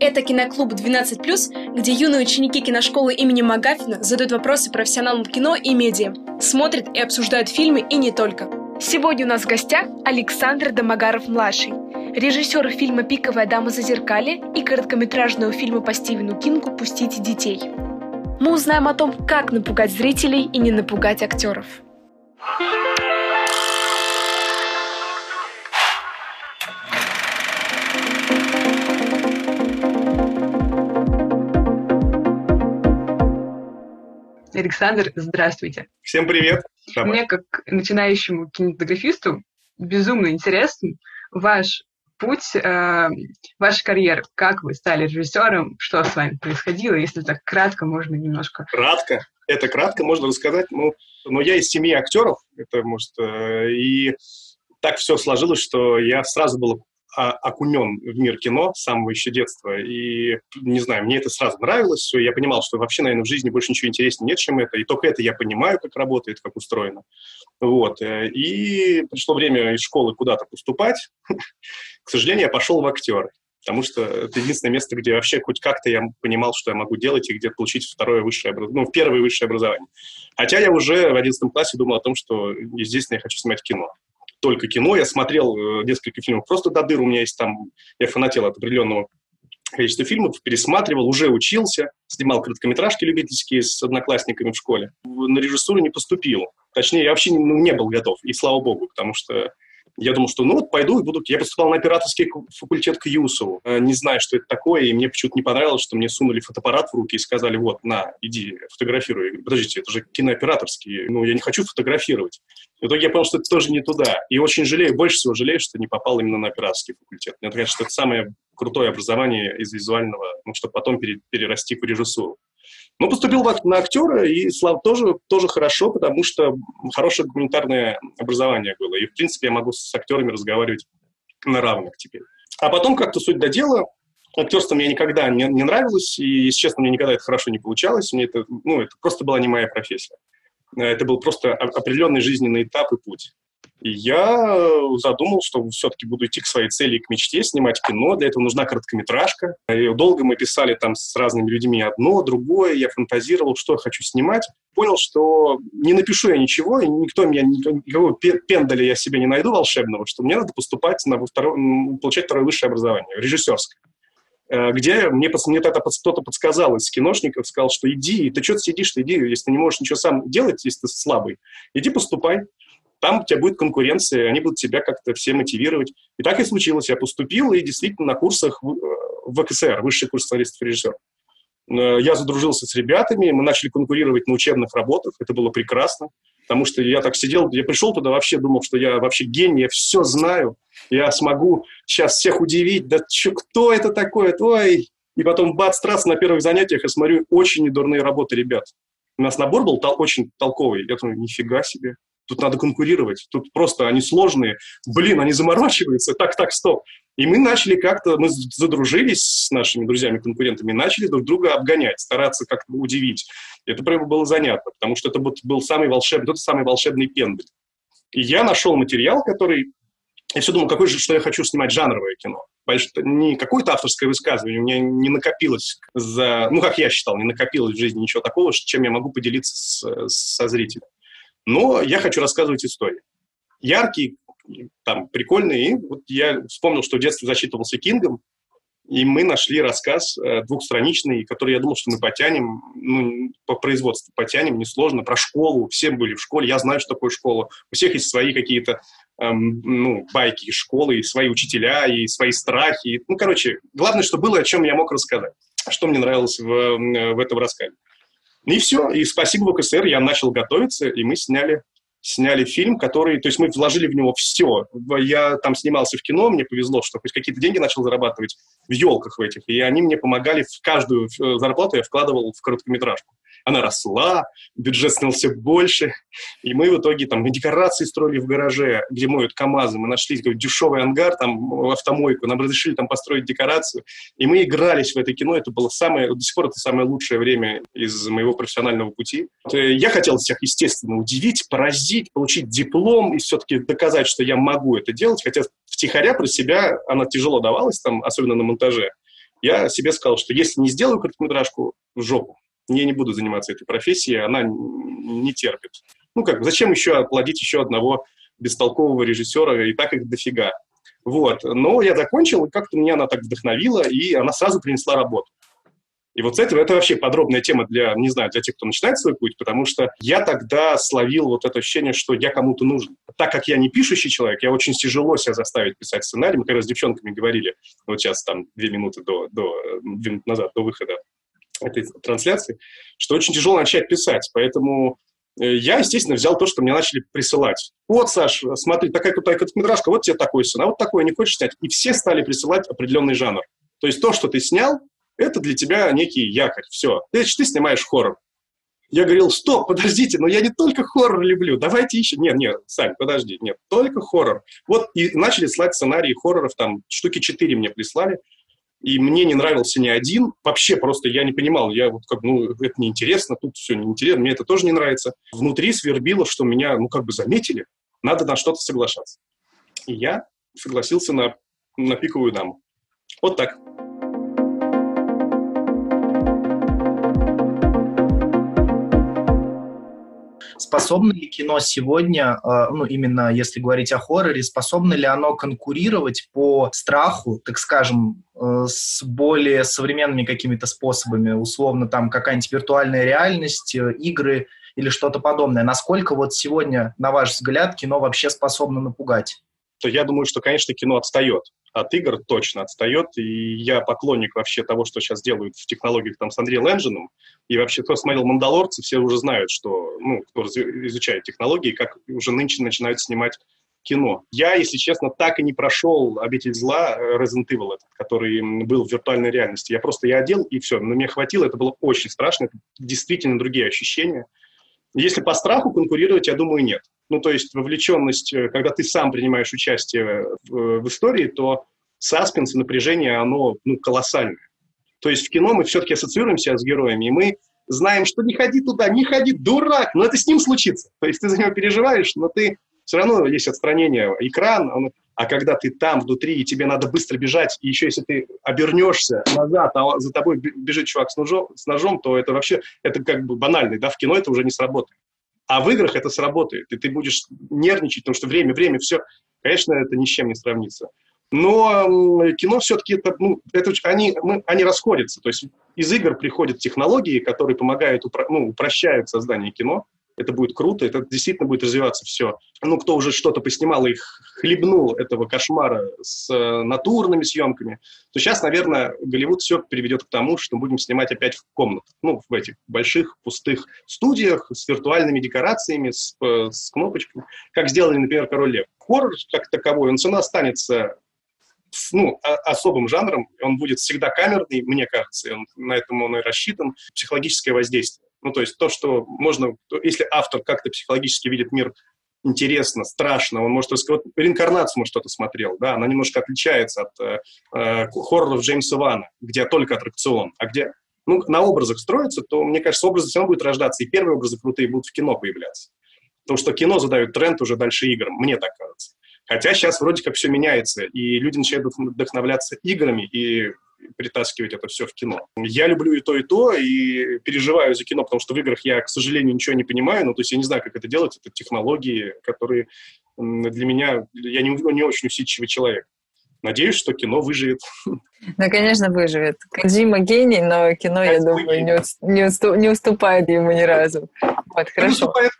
Это киноклуб 12+, где юные ученики киношколы имени Магафина задают вопросы профессионалам кино и медиа, смотрят и обсуждают фильмы и не только. Сегодня у нас в гостях Александр Домогаров-младший, режиссер фильма «Пиковая дама за зеркали» и короткометражного фильма по Стивену Кингу «Пустите детей». Мы узнаем о том, как напугать зрителей и не напугать актеров. Александр, здравствуйте. Всем привет. Давай. Мне, как начинающему кинематографисту, безумно интересен ваш путь, э, ваша карьера. Как вы стали режиссером, что с вами происходило, если так кратко можно немножко. Кратко? Это кратко можно рассказать. Ну, но я из семьи актеров, это может, э, и так все сложилось, что я сразу был окунен в мир кино с самого еще детства. И, не знаю, мне это сразу нравилось. Все. Я понимал, что вообще, наверное, в жизни больше ничего интереснее нет, чем это. И только это я понимаю, как работает, как устроено. Вот. Э, и пришло время из школы куда-то поступать. К сожалению, я пошел в актеры. Потому что это единственное место, где вообще хоть как-то я понимал, что я могу делать и где получить второе высшее образование, ну, первое высшее образование. Хотя я уже в 11 классе думал о том, что, естественно, я хочу снимать кино только кино. Я смотрел э, несколько фильмов просто до дыр. У меня есть там... Я фанател от определенного количества фильмов, пересматривал, уже учился, снимал короткометражки любительские с одноклассниками в школе. На режиссуру не поступил. Точнее, я вообще ну, не был готов, и слава богу, потому что я думал, что ну вот пойду и буду... Я поступал на операторский факультет к Юсову. Э, не знаю, что это такое, и мне почему-то не понравилось, что мне сунули фотоаппарат в руки и сказали, вот, на, иди, фотографируй. Я говорю, подождите, это же кинооператорский, ну, я не хочу фотографировать. В итоге я понял, что это тоже не туда. И очень жалею, больше всего жалею, что не попал именно на операторский факультет. Мне кажется, что это самое крутое образование из визуального, ну, чтобы потом перерасти в режиссуру. Ну, поступил на актера, и слава тоже, тоже хорошо, потому что хорошее гуманитарное образование было. И, в принципе, я могу с актерами разговаривать на равных теперь. А потом как-то суть до дела. Актерство мне никогда не, не нравилось, и, если честно, мне никогда это хорошо не получалось. Мне это, ну, это просто была не моя профессия. Это был просто определенный жизненный этап и путь. И я э, задумал, что все-таки буду идти к своей цели и к мечте, снимать кино. Для этого нужна короткометражка. И долго мы писали там с разными людьми одно, другое. Я фантазировал, что я хочу снимать. Понял, что не напишу я ничего, и никто меня, никакого пендаля я себе не найду волшебного, что мне надо поступать на второе, получать второе высшее образование, режиссерское э, где мне, мне тогда кто-то подсказал из киношников, сказал, что иди, ты что сидишь, ты иди, если ты не можешь ничего сам делать, если ты слабый, иди поступай там у тебя будет конкуренция, они будут тебя как-то все мотивировать. И так и случилось. Я поступил и действительно на курсах в, в ВКСР, высший курс сценаристов и режиссеров. Э, я задружился с ребятами, мы начали конкурировать на учебных работах, это было прекрасно, потому что я так сидел, я пришел туда вообще, думал, что я вообще гений, я все знаю, я смогу сейчас всех удивить, да чё, кто это такое, ой, и потом бац, трасс на первых занятиях я смотрю очень недурные работы ребят. У нас набор был тол- очень толковый, я думаю, нифига себе, тут надо конкурировать, тут просто они сложные, блин, они заморачиваются, так, так, стоп. И мы начали как-то, мы задружились с нашими друзьями-конкурентами, начали друг друга обгонять, стараться как-то удивить. Это прямо было занятно, потому что это был самый волшебный, тот самый волшебный пендель. И я нашел материал, который... Я все думал, какой же, что я хочу снимать жанровое кино. Не какое-то авторское высказывание, у меня не накопилось за... Ну, как я считал, не накопилось в жизни ничего такого, чем я могу поделиться с, со зрителем. Но я хочу рассказывать истории. Яркие, там, прикольные. И вот я вспомнил, что в детстве зачитывался Кингом, и мы нашли рассказ э, двухстраничный, который я думал, что мы потянем, ну, по производству потянем, несложно, про школу. Все были в школе, я знаю, что такое школа. У всех есть свои какие-то эм, ну, байки из школы, и свои учителя, и свои страхи. Ну, короче, главное, что было, о чем я мог рассказать. Что мне нравилось в, в этом рассказе. И все. И спасибо ВКСР, я начал готовиться, и мы сняли сняли фильм, который, то есть мы вложили в него все. Я там снимался в кино, мне повезло, что хоть какие-то деньги начал зарабатывать в елках в этих, и они мне помогали в каждую э, зарплату я вкладывал в короткометражку она росла, бюджет становился больше, и мы в итоге там декорации строили в гараже, где моют КАМАЗы, мы нашли такой дешевый ангар, там автомойку, нам разрешили там построить декорацию, и мы игрались в это кино, это было самое, до сих пор это самое лучшее время из моего профессионального пути. Э, я хотел всех, естественно, удивить, поразить, получить диплом и все-таки доказать, что я могу это делать, хотя втихаря про себя она тяжело давалась, там, особенно на монтаже. Я себе сказал, что если не сделаю короткометражку, в жопу. Я не буду заниматься этой профессией, она не терпит. Ну как, зачем еще плодить еще одного бестолкового режиссера, и так их дофига. Вот. Но я закончил, и как-то меня она так вдохновила, и она сразу принесла работу. И вот с этого это вообще подробная тема для, не знаю, для тех, кто начинает свой путь, потому что я тогда словил вот это ощущение, что я кому-то нужен. Так как я не пишущий человек, я очень тяжело себя заставить писать сценарий. Мы раз с девчонками говорили, вот сейчас там две минуты до, до, две минуты назад, до выхода этой трансляции, что очень тяжело начать писать. Поэтому э, я, естественно, взял то, что мне начали присылать. Вот, Саш, смотри, такая крутая короткометражка, вот тебе такой сын, а вот такой не хочешь снять? И все стали присылать определенный жанр. То есть то, что ты снял, это для тебя некий якорь. Все. Ты, ты снимаешь хоррор. Я говорил, стоп, подождите, но я не только хоррор люблю, давайте еще... Нет, нет, Сань, подожди, нет, только хоррор. Вот и начали слать сценарии хорроров, там штуки четыре мне прислали, и мне не нравился ни один, вообще просто я не понимал, я вот как, ну, это неинтересно, тут все неинтересно, мне это тоже не нравится. Внутри свербило, что меня, ну, как бы заметили, надо на что-то соглашаться. И я согласился на, на пиковую даму. Вот так. Способно ли кино сегодня, э, ну, именно если говорить о хорроре, способно ли оно конкурировать по страху, так скажем, э, с более современными какими-то способами, условно, там, какая-нибудь виртуальная реальность, э, игры или что-то подобное? Насколько вот сегодня, на ваш взгляд, кино вообще способно напугать? То я думаю, что, конечно, кино отстает от игр точно отстает, и я поклонник вообще того, что сейчас делают в технологиях там с Unreal Engine, и вообще, кто смотрел «Мандалорцы», все уже знают, что, ну, кто изучает технологии, как уже нынче начинают снимать кино. Я, если честно, так и не прошел «Обитель зла» э, Resident Evil, этот, который был в виртуальной реальности. Я просто я одел, и все. Но мне хватило, это было очень страшно, это действительно другие ощущения. Если по страху конкурировать, я думаю, нет. Ну, то есть вовлеченность, э, когда ты сам принимаешь участие в, в истории, то саспенс и напряжение, оно ну, колоссальное. То есть в кино мы все-таки ассоциируемся с героями, и мы знаем, что не ходи туда, не ходи, дурак, но это с ним случится. То есть ты за него переживаешь, но ты все равно есть отстранение, экран, он, а когда ты там внутри, и тебе надо быстро бежать, и еще если ты обернешься назад, а за тобой бежит чувак с ножом, с ножом то это вообще, это как бы банальный, да, в кино это уже не сработает. А в играх это сработает, и ты будешь нервничать, потому что время, время, все. Конечно, это ни с чем не сравнится. Но кино все-таки это, ну, это, они, мы, они расходятся. То есть из игр приходят технологии, которые помогают, ну, упрощают создание кино это будет круто, это действительно будет развиваться все. Ну, кто уже что-то поснимал и хлебнул этого кошмара с э, натурными съемками, то сейчас, наверное, Голливуд все приведет к тому, что будем снимать опять в комнатах, ну, в этих больших пустых студиях с виртуальными декорациями, с, э, с кнопочками, как сделали, например, «Король лев». Хоррор как таковой, он все равно останется ну, особым жанром, он будет всегда камерный, мне кажется, он, на этом он и рассчитан, психологическое воздействие. Ну, то есть то, что можно, если автор как-то психологически видит мир интересно, страшно, он может рассказать, вот реинкарнацию, может, кто-то смотрел, да, она немножко отличается от э, э, хорроров Джеймса Вана, где только аттракцион, а где, ну, на образах строится, то, мне кажется, образы все равно будут рождаться, и первые образы крутые будут в кино появляться. Потому что кино задает тренд уже дальше играм, мне так кажется. Хотя сейчас вроде как все меняется, и люди начинают вдохновляться играми, и притаскивать это все в кино. Я люблю и то, и то, и переживаю за кино, потому что в играх я, к сожалению, ничего не понимаю, ну, то есть я не знаю, как это делать, это технологии, которые для меня, я не, не очень усидчивый человек. Надеюсь, что кино выживет. Ну, конечно, выживет. Кадзима гений, но кино, Кадзима я думаю, не, не, уступ, не уступает ему ни разу. Вот, хорошо. уступает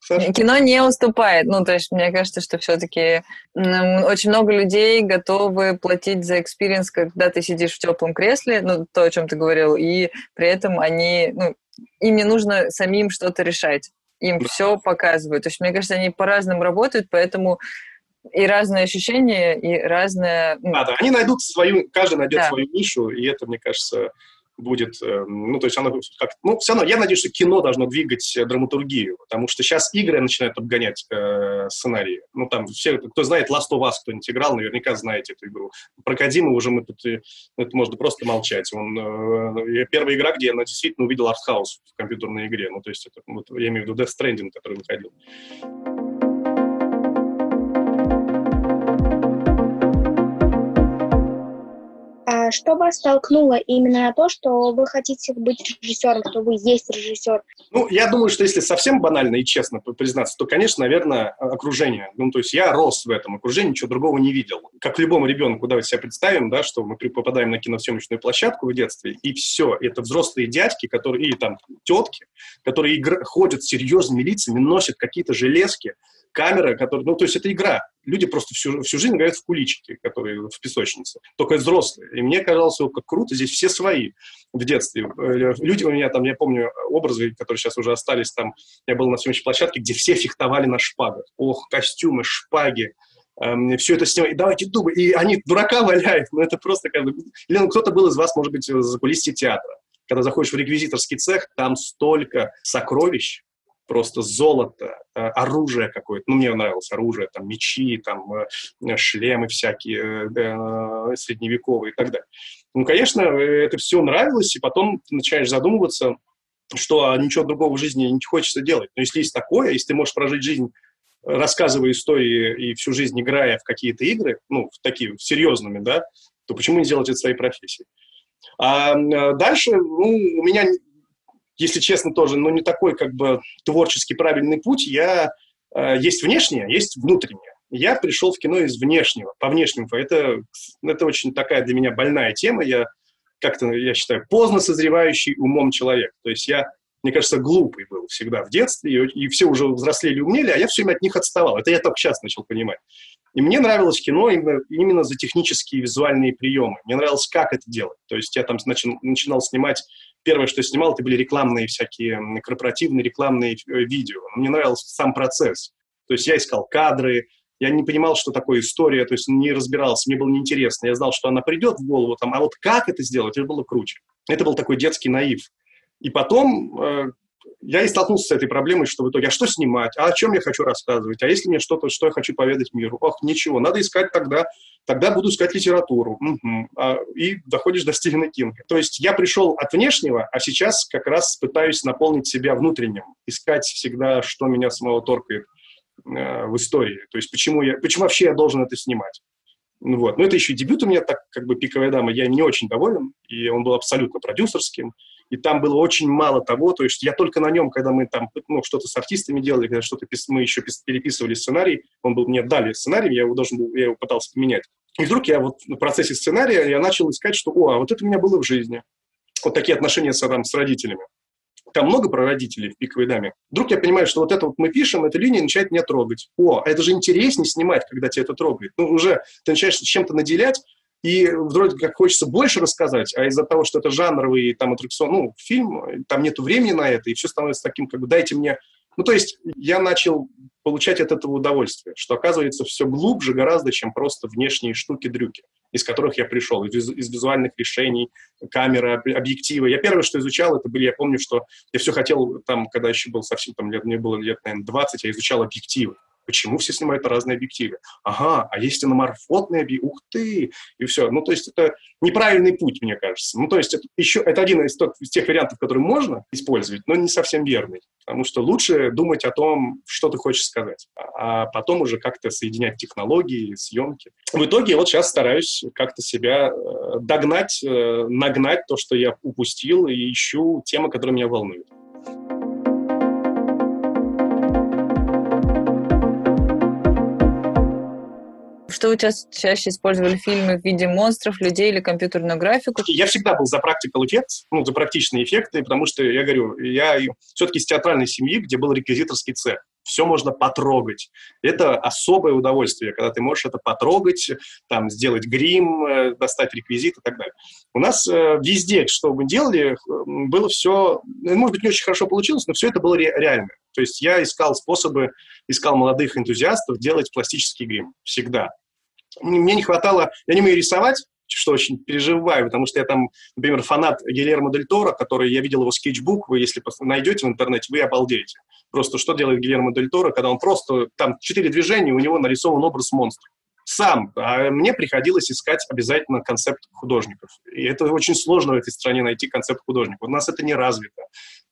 Саша? Кино не уступает. Ну, то есть, мне кажется, что все-таки очень много людей готовы платить за experience, когда ты сидишь в теплом кресле, ну, то, о чем ты говорил, и при этом они, ну, им не нужно самим что-то решать. Им да. все показывают. То есть, мне кажется, они по-разному работают, поэтому и разные ощущения, и разное... Ну, да, да, они найдут свою, каждый найдет да. свою нишу, и это, мне кажется, будет, э, ну, то есть оно как, ну, все равно, я надеюсь, что кино должно двигать э, драматургию, потому что сейчас игры начинают обгонять э, сценарии. Ну, там все, кто знает Last of Us, кто-нибудь играл, наверняка знаете эту игру. Про Кадима уже мы тут, э, это можно просто молчать. Он, э, первая игра, где я действительно увидел артхаус в компьютерной игре, ну, то есть это, вот, я имею в виду Death Stranding, который выходил. Что вас толкнуло именно на то, что вы хотите быть режиссером, что вы есть режиссер? Ну, я думаю, что если совсем банально и честно признаться, то, конечно, наверное, окружение. Ну, то есть я рос в этом окружении, ничего другого не видел. Как любому ребенку, давайте себе представим, да, что мы попадаем на киносъемочную площадку в детстве, и все, это взрослые дядьки, которые, или там тетки, которые игр... ходят с серьезными лицами, носят какие-то железки, камера, которая, ну, то есть это игра. Люди просто всю, всю жизнь играют в куличики, которые в песочнице. Только взрослые. И мне казалось, как круто, здесь все свои в детстве. Э, люди у меня там, я помню образы, которые сейчас уже остались там, я был на съемочной площадке, где все фехтовали на шпагах. Ох, костюмы, шпаги, эм, все это снимать, давайте дубы, и они дурака валяют, ну это просто как бы... Или ну, кто-то был из вас, может быть, за кулисье театра. Когда заходишь в реквизиторский цех, там столько сокровищ, просто золото, э, оружие какое-то. Ну, мне нравилось оружие, там, мечи, там, э, шлемы всякие, э, средневековые и так далее. Ну, конечно, это все нравилось, и потом ты начинаешь задумываться, что ничего другого в жизни не хочется делать. Но если есть такое, если ты можешь прожить жизнь рассказывая истории и всю жизнь играя в какие-то игры, ну, в такие серьезными, да, то почему не сделать это своей профессией? А дальше, ну, у меня если честно, тоже, но не такой как бы творческий правильный путь. Я, э, есть внешнее, есть внутреннее. Я пришел в кино из внешнего, по внешнему. Это, это очень такая для меня больная тема. Я как-то, я считаю, поздно созревающий умом человек. То есть я, мне кажется, глупый был всегда в детстве, и, и все уже взрослели и умели, а я все время от них отставал. Это я только сейчас начал понимать. И мне нравилось кино именно, именно за технические визуальные приемы. Мне нравилось, как это делать. То есть я там начал, начинал снимать первое, что я снимал, это были рекламные всякие, корпоративные рекламные э, видео. Мне нравился сам процесс. То есть я искал кадры, я не понимал, что такое история, то есть не разбирался, мне было неинтересно. Я знал, что она придет в голову, там, а вот как это сделать, это было круче. Это был такой детский наив. И потом э, я и столкнулся с этой проблемой, что в итоге, а что снимать, а о чем я хочу рассказывать, а если мне что-то, что я хочу поведать миру, ох, ничего, надо искать тогда, тогда буду искать литературу, угу. а, и доходишь до Стивена Кинга. То есть я пришел от внешнего, а сейчас как раз пытаюсь наполнить себя внутренним, искать всегда, что меня самого торкает э, в истории, то есть почему, я, почему вообще я должен это снимать. Ну вот. Но это еще и дебют у меня, так как бы «Пиковая дама», я не очень доволен, и он был абсолютно продюсерским, и там было очень мало того, то есть я только на нем, когда мы там ну, что-то с артистами делали, когда что-то мы еще переписывали сценарий, он был, мне дали сценарий, я его должен был, я его пытался поменять. И вдруг я вот в процессе сценария я начал искать, что, о, а вот это у меня было в жизни. Вот такие отношения с, там, с родителями. Там много про родителей в «Пиковой даме». Вдруг я понимаю, что вот это вот мы пишем, эта линия начинает меня трогать. О, это же интереснее снимать, когда тебя это трогает. Ну, уже ты начинаешь чем-то наделять, и вроде как хочется больше рассказать, а из-за того, что это жанровый там аттракцион, ну, фильм, там нету времени на это, и все становится таким, как бы, дайте мне... Ну, то есть я начал получать от этого удовольствие, что оказывается все глубже гораздо, чем просто внешние штуки-дрюки, из которых я пришел, из, из визуальных решений, камеры, объективы. Я первое, что изучал, это были, я помню, что я все хотел, там, когда еще был совсем, там, лет, мне было лет, наверное, 20, я изучал объективы. Почему все снимают разные объективы? Ага, а есть аноморфотные объективы? Ух ты! И все. Ну, то есть это неправильный путь, мне кажется. Ну, то есть это еще это один из, тот, из тех вариантов, которые можно использовать, но не совсем верный. Потому что лучше думать о том, что ты хочешь сказать, а потом уже как-то соединять технологии, съемки. В итоге вот сейчас стараюсь как-то себя э, догнать, э, нагнать то, что я упустил, и ищу темы, которые меня волнуют. Что вы ча- чаще использовали фильмы в виде монстров, людей или компьютерную графику? Я всегда был за practical effects, ну, за практичные эффекты, потому что, я говорю, я все-таки из театральной семьи, где был реквизиторский цех все можно потрогать. Это особое удовольствие, когда ты можешь это потрогать, там, сделать грим, э, достать реквизит и так далее. У нас э, везде, что мы делали, было все, ну, может быть, не очень хорошо получилось, но все это было ре- реально. То есть я искал способы, искал молодых энтузиастов делать пластический грим. Всегда мне не хватало, я не умею рисовать, что очень переживаю, потому что я там, например, фанат Гильермо Дель Торо, который, я видел его скетчбук, вы если найдете в интернете, вы обалдеете. Просто что делает Гильермо Дель Торо, когда он просто, там, четыре движения, у него нарисован образ монстра. Сам. А мне приходилось искать обязательно концепт художников. И это очень сложно в этой стране найти концепт художников. У нас это не развито.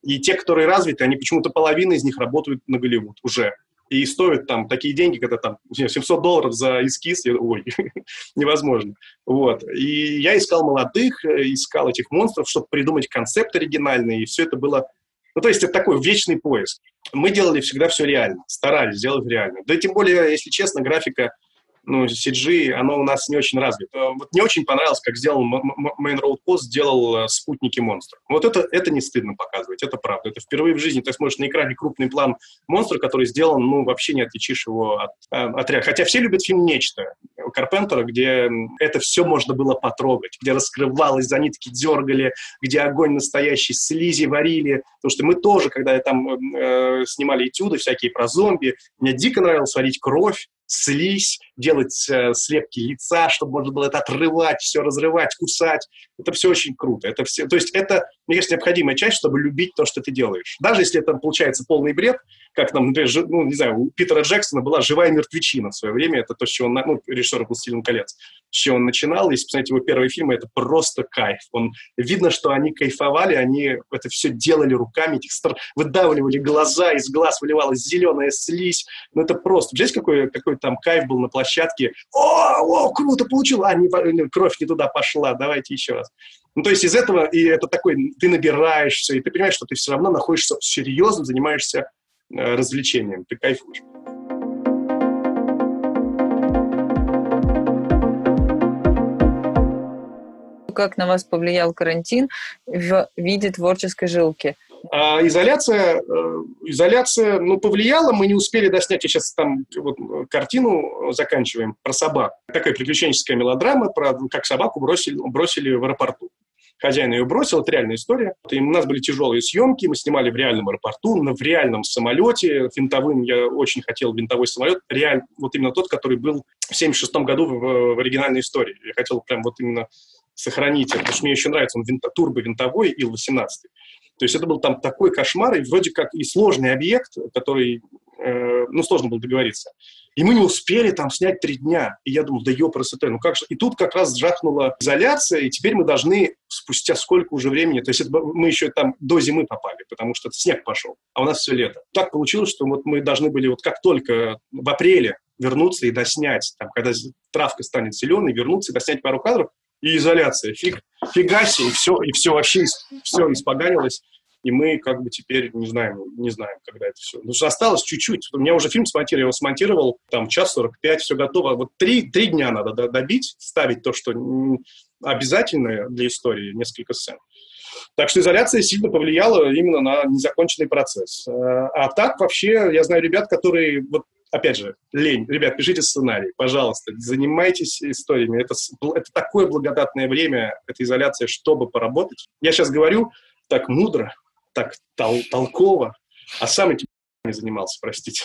И те, которые развиты, они почему-то половина из них работают на Голливуд уже и стоят там такие деньги, когда там 700 долларов за эскиз, я, ой, невозможно. Вот. И я искал молодых, искал этих монстров, чтобы придумать концепт оригинальный, и все это было... Ну, то есть это такой вечный поиск. Мы делали всегда все реально, старались сделать реально. Да тем более, если честно, графика ну, CG, оно у нас не очень развито. Вот не очень понравилось, как сделал Main Road Post, сделал э, спутники монстров. Вот это, это не стыдно показывать, это правда. Это впервые в жизни ты смотришь на экране крупный план монстра, который сделан, ну, вообще не отличишь его от, э, от реальности. Хотя все любят фильм «Нечто» Карпентера, где это все можно было потрогать, где раскрывалось, за нитки дергали, где огонь настоящий, слизи варили. Потому что мы тоже, когда там э, снимали этюды всякие про зомби, мне дико нравилось варить кровь, слизь, делать э, слепки лица, чтобы можно было это отрывать, все разрывать, кусать. Это все очень круто. Это все, то есть это, мне кажется, необходимая часть, чтобы любить то, что ты делаешь. Даже если это получается полный бред, как нам, например, ж, ну, не знаю, у Питера Джексона была «Живая мертвечина» в свое время. Это то, с чего он, ну, режиссер «Властелин колец», с чего он начинал. Если посмотреть его первые фильмы, это просто кайф. Он, видно, что они кайфовали, они это все делали руками, этих стар... выдавливали глаза, из глаз выливалась зеленая слизь. Ну, это просто. Здесь какой, какой там кайф был на площадке. О, о, круто получил! А, не, кровь не туда пошла, давайте еще раз. Ну, то есть из этого, и это такой, ты набираешься, и ты понимаешь, что ты все равно находишься серьезно, занимаешься э, развлечением, ты кайфуешь. Как на вас повлиял карантин в виде творческой жилки? А изоляция, э, изоляция, ну, повлияла, мы не успели доснять, я сейчас там вот, картину заканчиваем про собак. Такая приключенческая мелодрама про как собаку бросили, бросили в аэропорту. Хозяин ее бросил, это реальная история. И у нас были тяжелые съемки, мы снимали в реальном аэропорту, в реальном самолете, винтовым, я очень хотел винтовой самолет, реаль, вот именно тот, который был в 76 году в, в оригинальной истории. Я хотел прям вот именно сохранить это, потому что мне еще нравится, он винто, турбо-винтовой Ил-18. То есть это был там такой кошмар, и вроде как и сложный объект, который, э, ну, сложно было договориться. И мы не успели там снять три дня. И я думал, да ёпрст, ну как же. И тут как раз жахнула изоляция, и теперь мы должны спустя сколько уже времени, то есть это, мы еще там до зимы попали, потому что снег пошел, а у нас все лето. Так получилось, что вот мы должны были вот как только в апреле вернуться и доснять, там, когда травка станет зеленой, вернуться и доснять пару кадров, и изоляция. Фиг, фига себе, и все, и все вообще все испоганилось. И мы как бы теперь не знаем, не знаем, когда это все. Потому что осталось чуть-чуть. У меня уже фильм смонтировал, я его смонтировал, там, час 45, все готово. Вот три, три дня надо добить, ставить то, что обязательное для истории, несколько сцен. Так что изоляция сильно повлияла именно на незаконченный процесс. Э, а так вообще, я знаю ребят, которые вот опять же, лень. Ребят, пишите сценарий, пожалуйста, занимайтесь историями. Это, это такое благодатное время, эта изоляция, чтобы поработать. Я сейчас говорю так мудро, так тол толково, а сам этим не занимался, простите.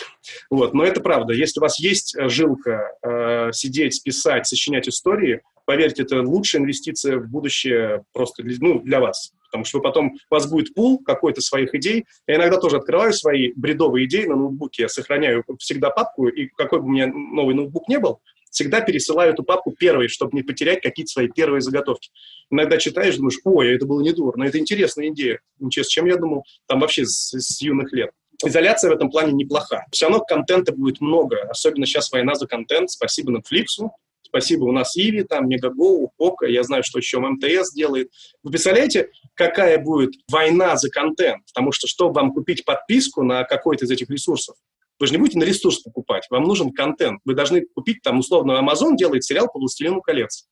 Вот. Но это правда. Если у вас есть э, жилка э, сидеть, писать, сочинять истории, поверьте, это лучшая инвестиция в будущее просто для, ну, для вас потому что потом, у вас будет пул какой-то своих идей. Я иногда тоже открываю свои бредовые идеи на ноутбуке, я сохраняю всегда папку, и какой бы у меня новый ноутбук не был, всегда пересылаю эту папку первой, чтобы не потерять какие-то свои первые заготовки. Иногда читаешь, думаешь, ой, это было недурно, это интересная идея. Ничего, с чем я думал, там вообще с, с юных лет. Изоляция в этом плане неплоха. Все равно контента будет много, особенно сейчас война за контент. Спасибо Netflix, Спасибо, у нас Иви, там, Мегагоу, Пока, я знаю, что еще МТС делает. Вы представляете, какая будет война за контент? Потому что, чтобы вам купить подписку на какой-то из этих ресурсов, вы же не будете на ресурс покупать, вам нужен контент. Вы должны купить, там, условно, Amazon делает сериал по «Властелину колец».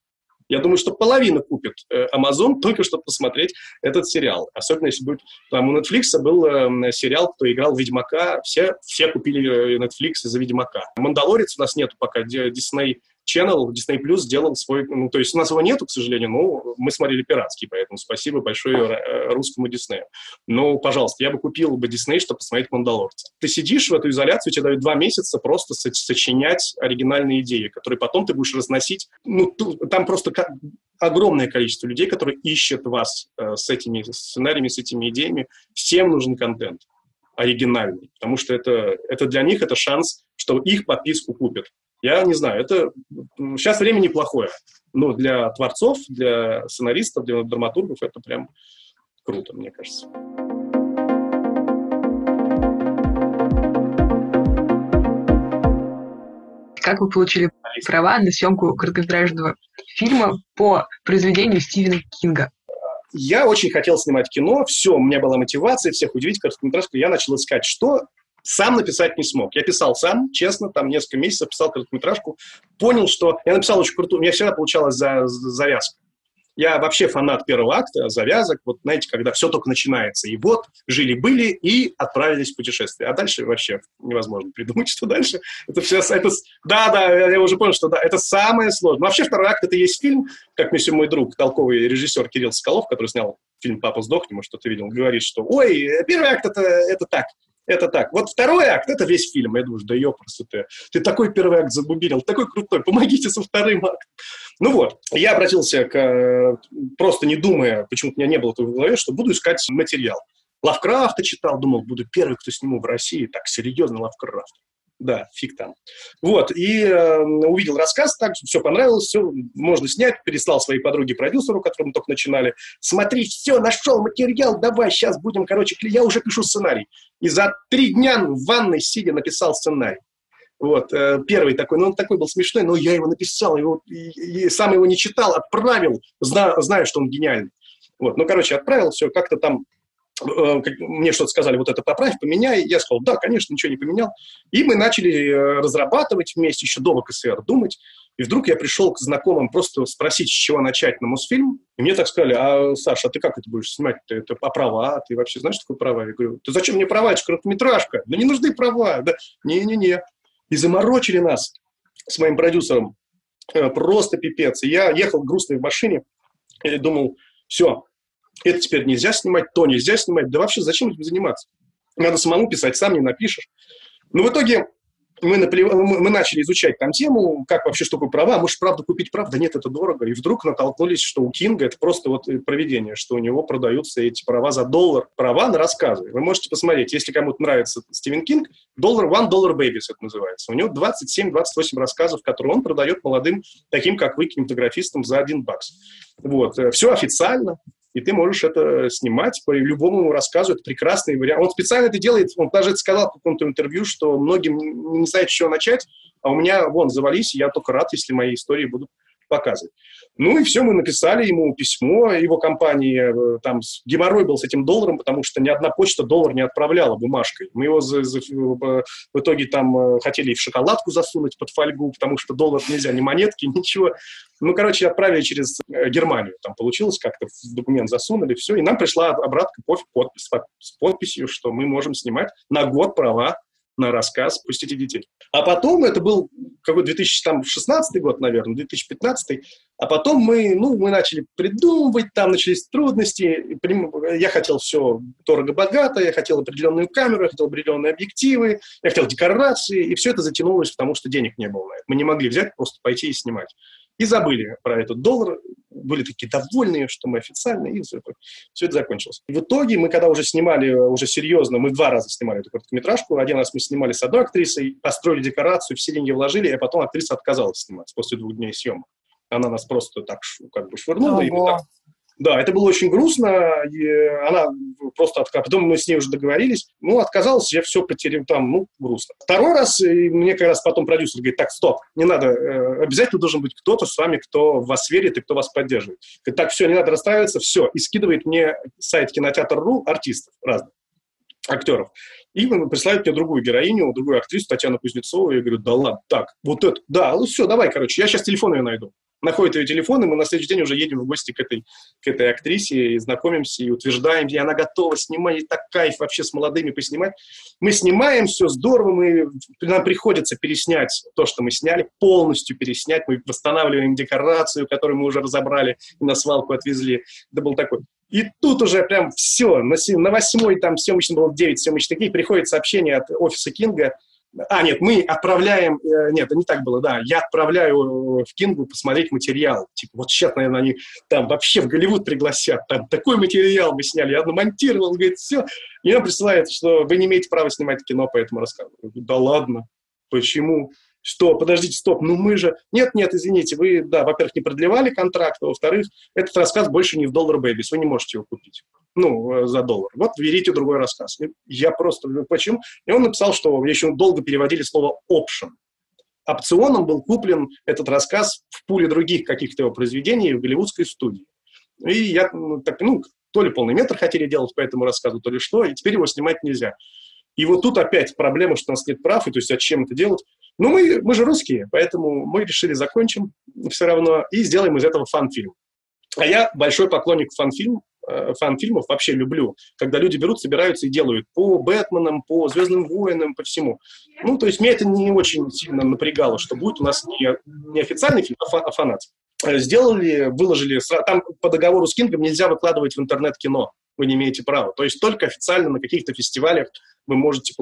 Я думаю, что половина купит э, Amazon только чтобы посмотреть этот сериал. Особенно если будет... Там у Netflix был э, сериал, кто играл Ведьмака. Все, все купили э, Netflix из-за Ведьмака. Мандалорец у нас нету пока. Дисней Channel, Disney Plus сделал свой, ну, то есть у нас его нету, к сожалению, но мы смотрели пиратский, поэтому спасибо большое э, русскому Диснею. Но, пожалуйста, я бы купил бы Дисней, чтобы посмотреть «Мандалорца». Ты сидишь в эту изоляцию, тебе дают два месяца просто сочинять оригинальные идеи, которые потом ты будешь разносить. Ну, там просто огромное количество людей, которые ищут вас э, с этими сценариями, с этими идеями. Всем нужен контент оригинальный, потому что это, это для них это шанс, что их подписку купят. Я не знаю, это сейчас время неплохое. Но для творцов, для сценаристов, для драматургов это прям круто, мне кажется. как вы получили права на съемку короткометражного фильма по произведению Стивена Кинга? Я очень хотел снимать кино, все, у меня была мотивация всех удивить короткометражку. Я начал искать, что сам написать не смог. Я писал сам, честно, там несколько месяцев писал короткометражку, понял, что я написал очень крутую, у меня всегда получалась за, завязка. Я вообще фанат первого акта, завязок, вот знаете, когда все только начинается. И вот жили-были и отправились в путешествие. А дальше вообще невозможно придумать, что дальше. Это все... Это, да, да, я уже понял, что да, это самое сложное. Но вообще второй акт — это есть фильм, как мне все мой друг, толковый режиссер Кирилл Соколов, который снял фильм «Папа сдохни», может, кто-то видел, говорит, что «Ой, первый акт это, — это так, это так. Вот второй акт – это весь фильм. Я думаю, да ёпрст ты. Ты такой первый акт забубилил, такой крутой, помогите со вторым актом. Ну вот, я обратился к, э, просто не думая, почему-то у меня не было этого в голове, что буду искать материал. Лавкрафта читал, думал, буду первый, кто сниму в России. Так, серьезно, Лавкрафт. Да, фиг там. Вот, и э, увидел рассказ, так, все понравилось, все, можно снять, переслал своей подруге-продюсеру, которую мы только начинали. Смотри, все, нашел материал, давай, сейчас будем, короче, я уже пишу сценарий. И за три дня в ванной, сидя, написал сценарий. Вот, э, первый такой, ну, он такой был смешной, но я его написал, его, и, и сам его не читал, отправил, зна, знаю, что он гениальный. Вот, ну, короче, отправил, все, как-то там мне что-то сказали, вот это поправь, поменяй. Я сказал, да, конечно, ничего не поменял. И мы начали э, разрабатывать вместе еще до ВКСР, думать. И вдруг я пришел к знакомым просто спросить, с чего начать на Мосфильм. И мне так сказали, а, Саша, а ты как это будешь снимать? -то? Это по права? Ты вообще знаешь, что такое права? Я говорю, ты зачем мне права? Это короткометражка. Да не нужны права. Да, не-не-не. И заморочили нас с моим продюсером. Э, просто пипец. И я ехал грустный в машине и думал, все, это теперь нельзя снимать, то нельзя снимать. Да вообще зачем этим заниматься? Надо самому писать, сам не напишешь. Но в итоге мы, наплев... мы начали изучать там тему, как вообще, что такое права, может, правда купить прав? Да нет, это дорого. И вдруг натолкнулись, что у Кинга это просто вот проведение, что у него продаются эти права за доллар. Права на рассказы. Вы можете посмотреть, если кому-то нравится Стивен Кинг, доллар, one dollar babies это называется. У него 27-28 рассказов, которые он продает молодым, таким как вы, кинематографистам, за один бакс. Вот. Все официально, и ты можешь это снимать по любому рассказу. Это прекрасный вариант. Он специально это делает, он даже сказал в каком-то интервью, что многим не знают, с чего начать, а у меня, вон, завались, я только рад, если мои истории будут показывать. Ну и все, мы написали ему письмо, его компании, э, там геморрой был с этим долларом, потому что ни одна почта доллар не отправляла бумажкой. Мы его за, за, в итоге там э, хотели в шоколадку засунуть под фольгу, потому что доллар нельзя, ни монетки, ничего. Ну, короче, отправили через э, Германию. Там получилось как-то, документ засунули, все. И нам пришла обратка подпись, с подписью, что мы можем снимать на год права на рассказ «Пустите детей». А потом, это был какой 2016 год, наверное, 2015, а потом мы, ну, мы начали придумывать, там начались трудности, я хотел все дорого-богато, я хотел определенную камеру, я хотел определенные объективы, я хотел декорации, и все это затянулось, потому что денег не было. Мы не могли взять, просто пойти и снимать. И забыли про этот доллар, были такие довольные, что мы официально, и все, все это закончилось. И в итоге мы, когда уже снимали, уже серьезно, мы два раза снимали эту короткометражку, один раз мы снимали с одной актрисой, построили декорацию, все деньги вложили, а потом актриса отказалась снимать после двух дней съемок. Она нас просто так как бы швырнула, Ого. и мы так да, это было очень грустно, и она просто отказалась. Потом мы с ней уже договорились, ну, отказалась, я все потерял там, ну, грустно. Второй раз, и мне как раз потом продюсер говорит, так, стоп, не надо, э, обязательно должен быть кто-то с вами, кто в вас верит и кто вас поддерживает. Говорит, так, все, не надо расстраиваться, все. И скидывает мне сайт кинотеатр.ру артистов разных актеров. И присылают мне другую героиню, другую актрису, Татьяну Кузнецову. Я говорю, да ладно, так, вот это, да, ну все, давай, короче, я сейчас телефон ее найду находит ее телефон, и мы на следующий день уже едем в гости к этой, к этой актрисе, и знакомимся, и утверждаем, и она готова снимать, и так кайф вообще с молодыми поснимать. Мы снимаем, все здорово, мы, нам приходится переснять то, что мы сняли, полностью переснять, мы восстанавливаем декорацию, которую мы уже разобрали и на свалку отвезли. Это был такой и тут уже прям все, на, на восьмой там съемочный был 9 съемочных дней, приходит сообщение от офиса Кинга, а, нет, мы отправляем... Э, нет, не так было, да. Я отправляю э, в Кингу посмотреть материал. Типа, вот сейчас, наверное, они там вообще в Голливуд пригласят. Там такой материал мы сняли. Я намонтировал, говорит, все. И он присылает, что вы не имеете права снимать кино по этому рассказу. Да ладно. Почему? что, подождите, стоп, ну мы же... Нет, нет, извините, вы, да, во-первых, не продлевали контракт, а во-вторых, этот рассказ больше не в доллар бэбис, вы не можете его купить, ну, э, за доллар. Вот берите другой рассказ. Я просто, почему? И он написал, что еще долго переводили слово option. опционом был куплен этот рассказ в пуле других каких-то его произведений в голливудской студии. И я ну, так, ну, то ли полный метр хотели делать по этому рассказу, то ли что, и теперь его снимать нельзя. И вот тут опять проблема, что у нас нет прав, и то есть зачем это делать? Ну, мы, мы же русские, поэтому мы решили закончим все равно и сделаем из этого фан-фильм. А я большой поклонник фан-фильм, фан-фильмов, вообще люблю, когда люди берут, собираются и делают по Бэтменам, по Звездным войнам, по всему. Ну, то есть меня это не очень сильно напрягало, что будет у нас не, не официальный фильм, а, фа, а фанат. Э, сделали, выложили, там по договору с Кингом нельзя выкладывать в интернет кино, вы не имеете права. То есть только официально на каких-то фестивалях вы можете...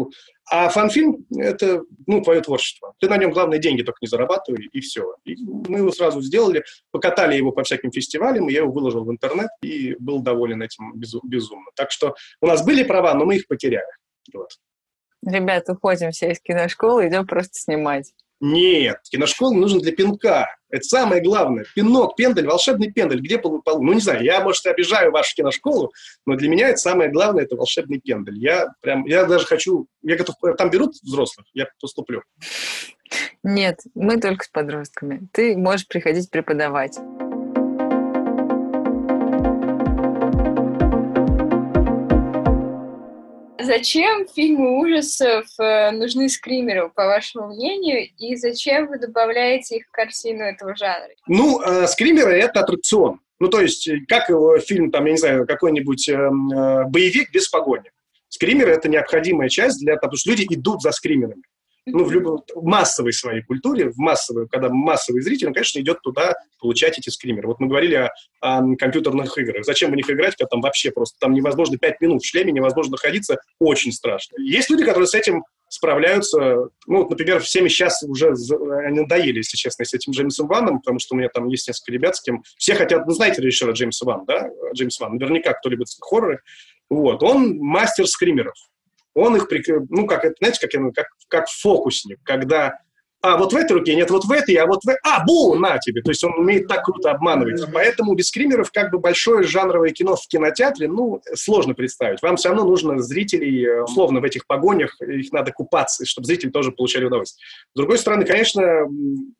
А фан-фильм — это, ну, твое творчество. Ты на нем, главное, деньги только не зарабатывай, и все. И мы его сразу сделали, покатали его по всяким фестивалям, и я его выложил в интернет, и был доволен этим безумно. Так что у нас были права, но мы их потеряли. Вот. Ребят, уходим все из киношколы, идем просто снимать. Нет, киношкола нужна для пинка. Это самое главное. Пинок, пендель, волшебный пендель. Где полу, полу? Ну, не знаю, я, может, обижаю вашу киношколу, но для меня это самое главное, это волшебный пендель. Я прям, я даже хочу, я готов, там берут взрослых, я поступлю. Нет, мы только с подростками. Ты можешь приходить преподавать. Зачем фильмы ужасов э, нужны скримеру, по вашему мнению, и зачем вы добавляете их в картину этого жанра? Ну, э, скримеры — это аттракцион. Ну, то есть, э, как фильм, там, я не знаю, какой-нибудь э, э, боевик без погони. Скримеры — это необходимая часть для того, потому что люди идут за скримерами ну, в любой в массовой своей культуре, в массовой, когда массовый зритель, он, конечно, идет туда получать эти скримеры. Вот мы говорили о, о компьютерных играх. Зачем в них играть, когда там вообще просто, там невозможно 5 минут в шлеме, невозможно находиться, очень страшно. Есть люди, которые с этим справляются, ну, вот, например, всеми сейчас уже они надоели, если честно, с этим Джеймсом Ваном, потому что у меня там есть несколько ребят, с кем все хотят, ну, знаете режиссера Джеймса Ван, да, Джеймс Ван, наверняка кто любит хорроры, вот, он мастер скримеров, он их, ну, как знаете, как, как, как фокусник, когда а вот в этой руке, нет, вот в этой, а вот в... А, бу, на тебе! То есть он умеет так круто обманывать. Поэтому без скримеров как бы большое жанровое кино в кинотеатре, ну, сложно представить. Вам все равно нужно зрителей, э, условно, в этих погонях, их надо купаться, чтобы зрители тоже получали удовольствие. С другой стороны, конечно,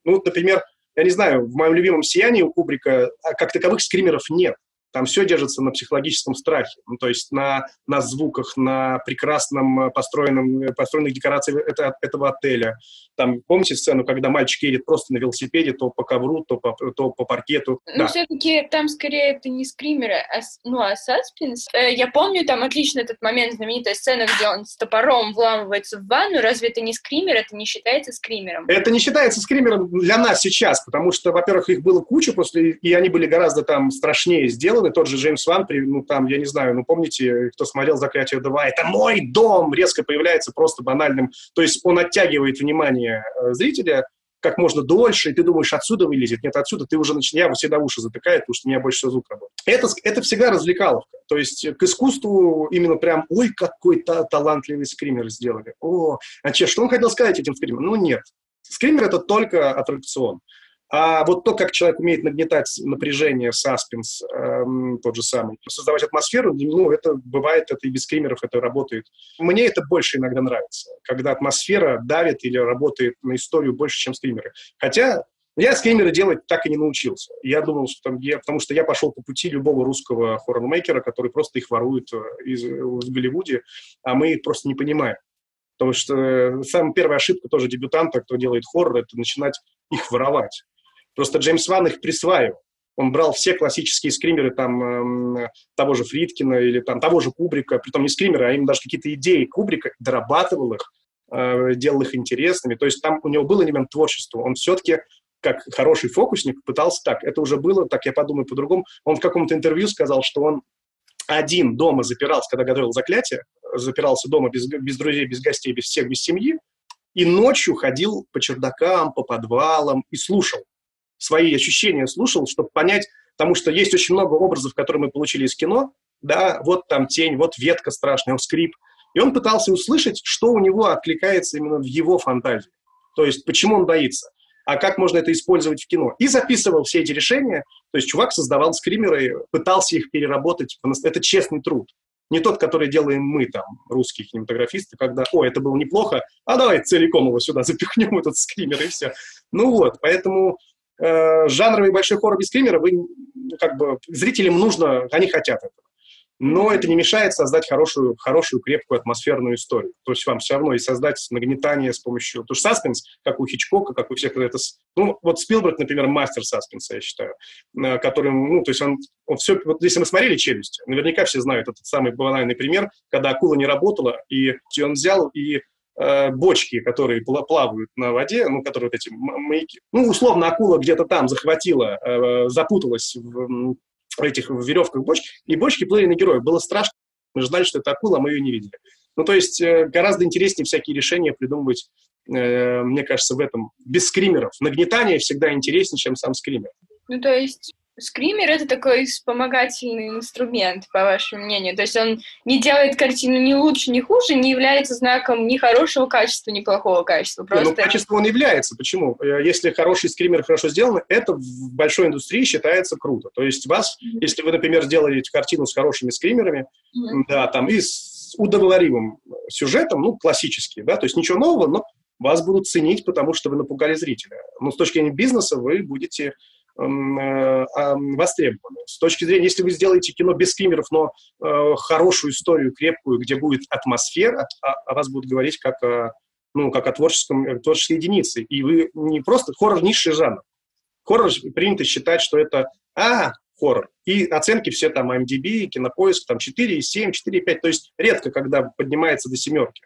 ну, например, я не знаю, в моем любимом «Сиянии» у Кубрика а, как таковых скримеров нет. Там все держится на психологическом страхе, ну, то есть на, на звуках, на прекрасном э, построенном, э, построенных декорациях это, этого отеля. Там, помните сцену, когда мальчик едет просто на велосипеде, то по ковру, то по, то по паркету? Ну, да. все-таки там скорее это не скримеры, а, ну, а саспенс. Э, я помню там отлично этот момент, знаменитая сцена, где он с топором вламывается в ванну. Разве это не скример? Это не считается скримером? Это не считается скримером для нас сейчас, потому что, во-первых, их было куча после, и они были гораздо там страшнее сделаны, сделаны. Тот же Джеймс Ван, ну там, я не знаю, ну помните, кто смотрел «Заклятие 2», это мой дом, резко появляется просто банальным. То есть он оттягивает внимание э, зрителя как можно дольше, и ты думаешь, отсюда вылезет. Нет, отсюда ты уже начинаешь, я всегда уши затыкает, потому что у меня больше всего звук работает. Это, это всегда развлекаловка. То есть к искусству именно прям, ой, какой та талантливый скример сделали. О, а че, что он хотел сказать этим скримером? Ну, нет. Скример — это только аттракцион. А вот то, как человек умеет нагнетать напряжение, саспенс, эм, тот же самый, создавать атмосферу, ну, это бывает, это и без скримеров это работает. Мне это больше иногда нравится, когда атмосфера давит или работает на историю больше, чем скримеры. Хотя я скримеры делать так и не научился. Я думал, что там я, потому что я пошел по пути любого русского хоррор-мейкера, который просто их ворует э, из, в Голливуде, а мы их просто не понимаем. Потому что э, самая первая ошибка тоже дебютанта, кто делает хоррор, это начинать их воровать. Просто Джеймс Ван их присваивал. Он брал все классические скримеры там, э, того же Фридкина или там, того же Кубрика, притом не скримеры, а именно даже какие-то идеи Кубрика, дорабатывал их, э, делал их интересными. То есть там у него был элемент творчества. Он все-таки как хороший фокусник пытался так. Это уже было, так я подумаю по-другому. Он в каком-то интервью сказал, что он один дома запирался, когда готовил заклятие, запирался дома без, без друзей, без гостей, без всех, без семьи, и ночью ходил по чердакам, по подвалам и слушал свои ощущения слушал, чтобы понять, потому что есть очень много образов, которые мы получили из кино, да, вот там тень, вот ветка страшная, вот скрип, и он пытался услышать, что у него откликается именно в его фантазии, то есть почему он боится, а как можно это использовать в кино. И записывал все эти решения, то есть чувак создавал скримеры, пытался их переработать, это честный труд. Не тот, который делаем мы, там, русские кинематографисты, когда, о, это было неплохо, а давай целиком его сюда запихнем, этот скример, и все. Ну вот, поэтому э, жанровый большой хоррор без скримера, вы, как бы, зрителям нужно, они хотят этого но это не мешает создать хорошую, хорошую крепкую атмосферную историю. То есть вам все равно и создать нагнетание с помощью... Потому что саспенс, как у Хичкока, как у всех, это... Ну, вот Спилберг, например, мастер саспенса, я считаю, э, который, ну, то есть он, он все... Вот если мы смотрели «Челюсти», наверняка все знают этот самый банальный пример, когда акула не работала, и он взял и э, бочки, которые плавают на воде, ну, которые вот эти маяки. Ну, условно, акула где-то там захватила, э, запуталась в этих веревках бочки, и бочки плыли на героев. Было страшно. Мы ждали, что это акула, а мы ее не видели. Ну, то есть э, гораздо интереснее всякие решения придумывать, мне кажется, в этом. Без скримеров. Нагнетание всегда интереснее, чем сам скример. Ну, то есть Скример — это такой вспомогательный инструмент, по вашему мнению. То есть он не делает картину ни лучше, ни хуже, не является знаком ни хорошего качества, ни плохого качества. Просто... Не, ну, качество он является. Почему? Э, если хороший скример хорошо сделан, это в большой индустрии считается круто. То есть вас, mm-hmm. если вы, например, сделаете картину с хорошими скримерами, mm-hmm. да, там, и с удовлетворимым сюжетом, ну, классический, да, то есть ничего нового, но вас будут ценить, потому что вы напугали зрителя. Но с точки зрения бизнеса вы будете Э, востребованы. С точки зрения, если вы сделаете кино без скримеров, но э, хорошую историю, крепкую, где будет атмосфера, о, о вас будут говорить как о, ну, как о творческом, э, творческой единице. И вы не просто... Хоррор – низший жанр. Хоррор принято считать, что это «а, хоррор». И оценки все там MDB, Кинопоиск, там 4,7, 4,5. То есть редко, когда поднимается до семерки.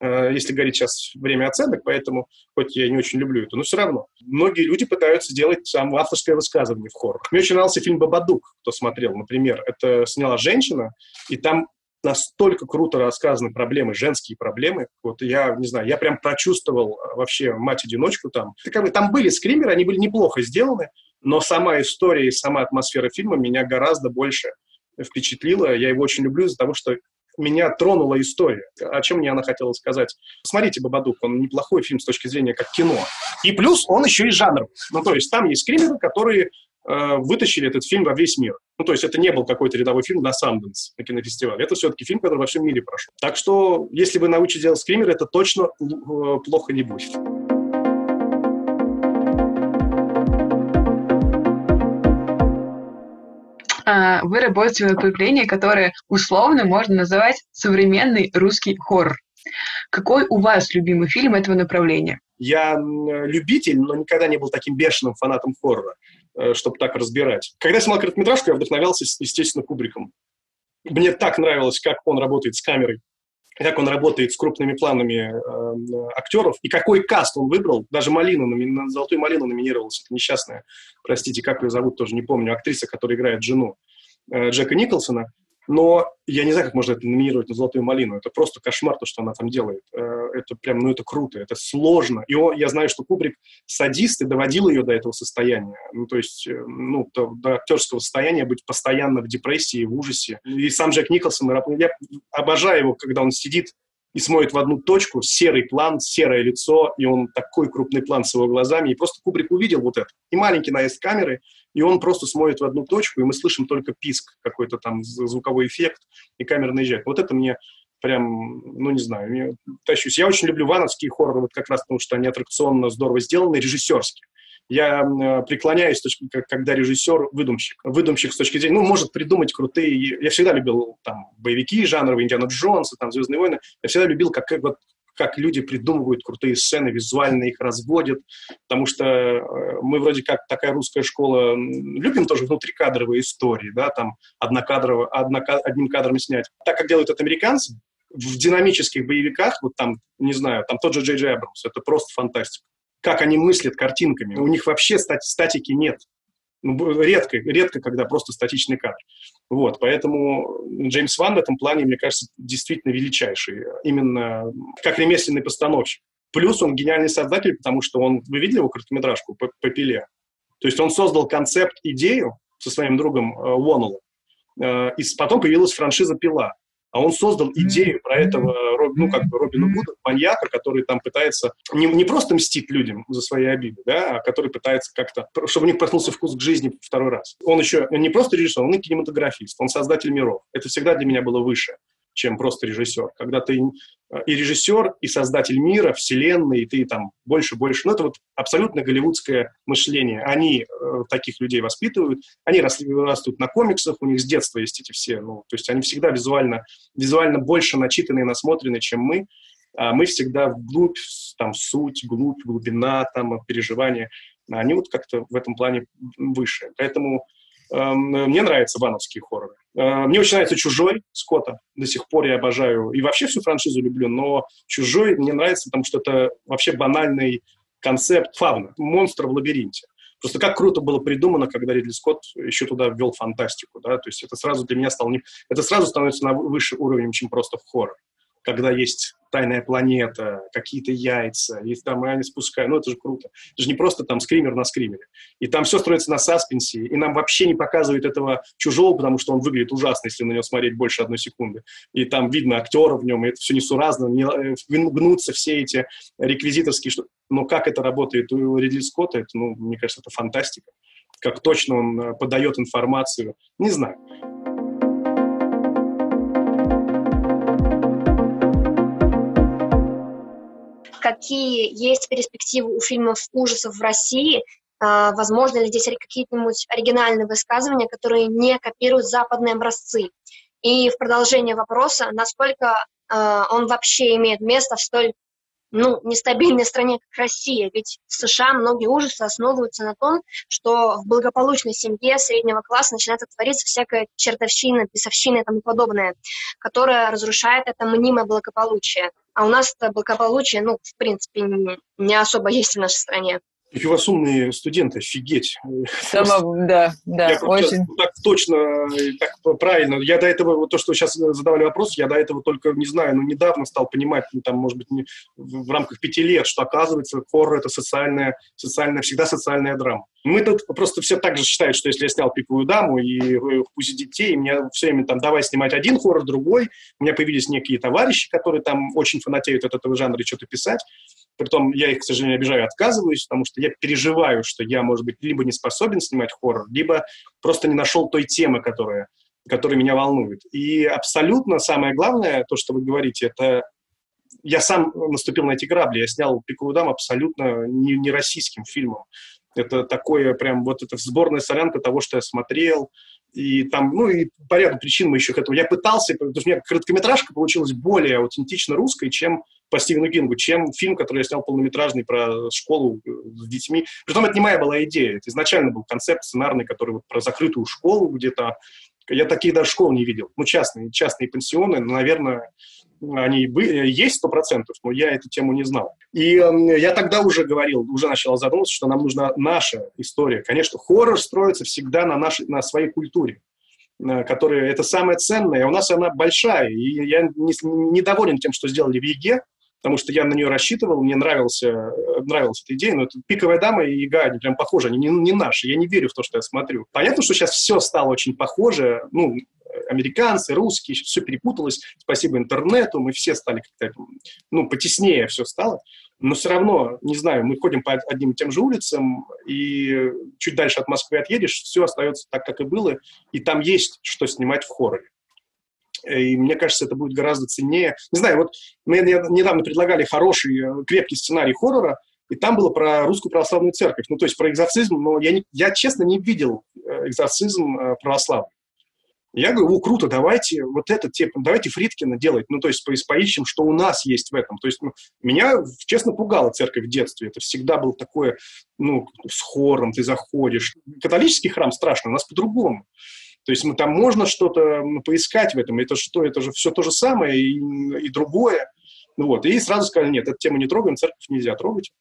Э, если говорить сейчас время оценок, поэтому, хоть я не очень люблю это, но все равно. Многие люди пытаются сделать там авторское высказывание в хоррор. Мне очень нравился фильм «Бабадук», кто смотрел, например. Это сняла женщина, и там настолько круто рассказаны проблемы, женские проблемы. Вот я, не знаю, я прям прочувствовал э, вообще мать-одиночку там. Там были скримеры, они были неплохо сделаны, но сама история и сама атмосфера фильма меня гораздо больше впечатлила. Я его очень люблю из-за того, что меня тронула история. О чем мне она хотела сказать? Смотрите, «Бабадук», он неплохой фильм с точки зрения как кино. И плюс он еще и жанровый. Ну, то есть там есть скримеры, которые э, вытащили этот фильм во весь мир. Ну, то есть это не был какой-то рядовой фильм на Санденс, на кинофестивале. Это все-таки фильм, который во всем мире прошел. Так что, если вы научитесь делать скример, это точно э, плохо не будет. Вы работаете в направлении, которое условно можно называть современный русский хоррор. Какой у вас любимый фильм этого направления? Я любитель, но никогда не был таким бешеным фанатом хоррора, э, чтобы так разбирать. Когда я снимал короткометражку, я вдохновлялся, естественно, Кубриком. Мне так нравилось, как он работает с камерой, как он работает с крупными планами э, актеров, и какой каст он выбрал. Даже Малину, на «Золотую малину» номинировалась, это несчастная, простите, как ее зовут, тоже не помню, актриса, которая играет жену э, Джека Николсона. Но я не знаю, как можно это номинировать на «Золотую малину». Это просто кошмар, то, что она там делает. Э, это прям, ну, это круто, это сложно. И он, я знаю, что Кубрик садист и доводил ее до этого состояния. Ну, то есть, э, ну, до, до актерского состояния быть постоянно в депрессии, в ужасе. И сам Джек Николсон, я обожаю его, когда он сидит и смотрит в одну точку, серый план, серое лицо, и он такой крупный план с его глазами, и просто Кубрик увидел вот это. И маленький наезд камеры, и он просто смотрит в одну точку, и мы слышим только писк, какой-то там звуковой эффект, и камера наезжает. Вот это мне прям, ну, не знаю, мне тащусь. Я очень люблю вановские хорроры, вот как раз потому, что они аттракционно здорово сделаны, режиссерские. Я э, преклоняюсь, когда режиссер выдумщик. Выдумщик с точки зрения, ну, может придумать крутые... Я всегда любил там боевики жанровые, Индиана Джонса, там «Звездные войны». Я всегда любил, как вот как люди придумывают крутые сцены, визуально их разводят, потому что э, мы вроде как такая русская школа, любим тоже внутрикадровые истории, да, там однокадрово, однока, одним кадром снять. Так как делают это американцы, в динамических боевиках, вот там, не знаю, там тот же Джей Джей Абрамс, это просто фантастика как они мыслят картинками. У них вообще стати статики нет. Ну, редко, редко, когда просто статичный кадр. Вот, поэтому Джеймс Ван в этом плане, мне кажется, действительно величайший. Именно как ремесленный постановщик. Плюс он гениальный создатель, потому что он... Вы видели его короткометражку по, по пиле? То есть он создал концепт, идею со своим другом э, Уоннеллом, э, и потом появилась франшиза «Пила» а он создал идею про этого, ну, как бы Робина Гуда, маньяка, который там пытается не, не просто мстить людям за свои обиды, да, а который пытается как-то, чтобы у них проснулся вкус к жизни второй раз. Он еще не просто режиссер, он и кинематографист, он создатель миров. Это всегда для меня было выше. Чем просто режиссер. Когда ты э, и режиссер, и создатель мира, вселенной, и ты там больше-больше. Ну, это вот абсолютно голливудское мышление. Они э, таких людей воспитывают, они растут на комиксах, у них с детства есть эти все, ну, то есть они всегда визуально, визуально больше начитаны и насмотрены, чем мы. А мы всегда вглубь, там, суть, глубь, глубина, там, переживания. Они вот как-то в этом плане выше. Поэтому мне нравятся вановские хорроры. Э, мне очень нравится «Чужой» Скотта. До сих пор я обожаю. И вообще всю франшизу люблю. Но «Чужой» мне нравится, потому что это вообще банальный концепт фавна. Монстр в лабиринте. Просто как круто было придумано, когда Ридли Скотт еще туда ввел фантастику, да, то есть это сразу для меня стало не... Это сразу становится на выше уровнем, чем просто хоррор когда есть тайная планета, какие-то яйца, и там они спускают. Ну, это же круто. Это же не просто там скример на скримере. И там все строится на саспенсе, и нам вообще не показывают этого чужого, потому что он выглядит ужасно, если на него смотреть больше одной секунды. И там видно актера в нем, и это все несуразно, не, э, гнутся все эти реквизиторские что Но как это работает у Ридли Скотта, это, ну, мне кажется, это фантастика. Как точно он э, подает информацию, не знаю. Какие есть перспективы у фильмов ужасов в России, а, возможно ли здесь какие-нибудь оригинальные высказывания, которые не копируют западные образцы. И в продолжение вопроса, насколько а, он вообще имеет место в столь ну, нестабильной стране, как Россия. Ведь в США многие ужасы основываются на том, что в благополучной семье среднего класса начинает твориться всякая чертовщина, бесовщина и тому подобное, которая разрушает это мнимое благополучие. А у нас это благополучие, ну, в принципе, не, не особо есть в нашей стране. Какие у вас умные студенты, офигеть. Сама, да, да, я очень. Так точно, так правильно. Я до этого, вот то, что вы сейчас задавали вопрос, я до этого только, не знаю, ну, недавно стал понимать, ну, там, может быть, не, в рамках пяти лет, что, оказывается, хоррор — это социальная, социальная, всегда социальная драма. Мы тут просто все так же считают, что если я снял «Пиковую даму» и «Пусть детей», мне все время там давай снимать один хоррор, другой. У меня появились некие товарищи, которые там очень фанатеют от этого жанра и что-то писать. Притом я их, к сожалению, обижаю, отказываюсь, потому что я переживаю, что я, может быть, либо не способен снимать хоррор, либо просто не нашел той темы, которая, которая меня волнует. И абсолютно самое главное, то, что вы говорите, это я сам наступил на эти грабли. Я снял «Пиковую даму» абсолютно не, не российским фильмом. Это такое прям вот это сборная солянка того, что я смотрел, и там, ну, и по ряду причин мы еще к этому. Я пытался, потому что у меня короткометражка получилась более аутентично русской, чем по Стивену Кингу, чем фильм, который я снял полнометражный про школу э, с детьми. Притом это не моя была идея, это изначально был концепт сценарный, который вот про закрытую школу где-то. Я такие даже школы не видел. Ну, частные, частные пенсионы, но, наверное, они есть сто процентов, но я эту тему не знал. И э, я тогда уже говорил, уже начал задумываться, что нам нужна наша история. Конечно, хоррор строится всегда на, нашей, на своей культуре э, которая это самое ценное, у нас она большая, и я не, не тем, что сделали в «Яге», потому что я на нее рассчитывал, мне нравился, э, нравилась эта идея, но это «Пиковая дама» и «Яга», они прям похожи, они не, не наши, я не верю в то, что я смотрю. Понятно, что сейчас все стало очень похоже, ну, американцы, русские, все перепуталось, спасибо интернету, мы все стали как-то, ну, потеснее все стало, но все равно, не знаю, мы ходим по одним и тем же улицам, и чуть дальше от Москвы отъедешь, все остается так, как и было, и там есть что снимать в хорроре. И мне кажется, это будет гораздо ценнее. Не знаю, вот мне недавно предлагали хороший, э, крепкий сценарий хоррора, и там было про русскую православную церковь, ну, то есть про экзорцизм, но я, не, я честно не видел э, экзорцизм э, православный. Я говорю, о, круто, давайте вот это, типа, давайте Фридкина делать, ну, то есть поищем, что у нас есть в этом. То есть ну, меня, честно, пугала церковь в детстве. Это всегда было такое, ну, с хором ты заходишь. Католический храм страшно, у нас по-другому. То есть ну, там можно что-то поискать в этом. Это что? Это же все то же самое и, и другое. Ну, вот. И сразу сказали, нет, эту тему не трогаем, церковь нельзя трогать.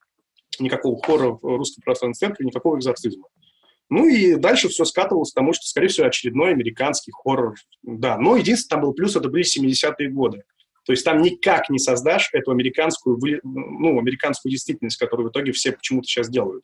Никакого хора в русской православной церкви, никакого экзорцизма. Ну и дальше все скатывалось к тому, что, скорее всего, очередной американский хоррор. Да, но единственное, там был плюс, это были 70-е годы. То есть там никак не создашь эту американскую, ну, американскую действительность, которую в итоге все почему-то сейчас делают.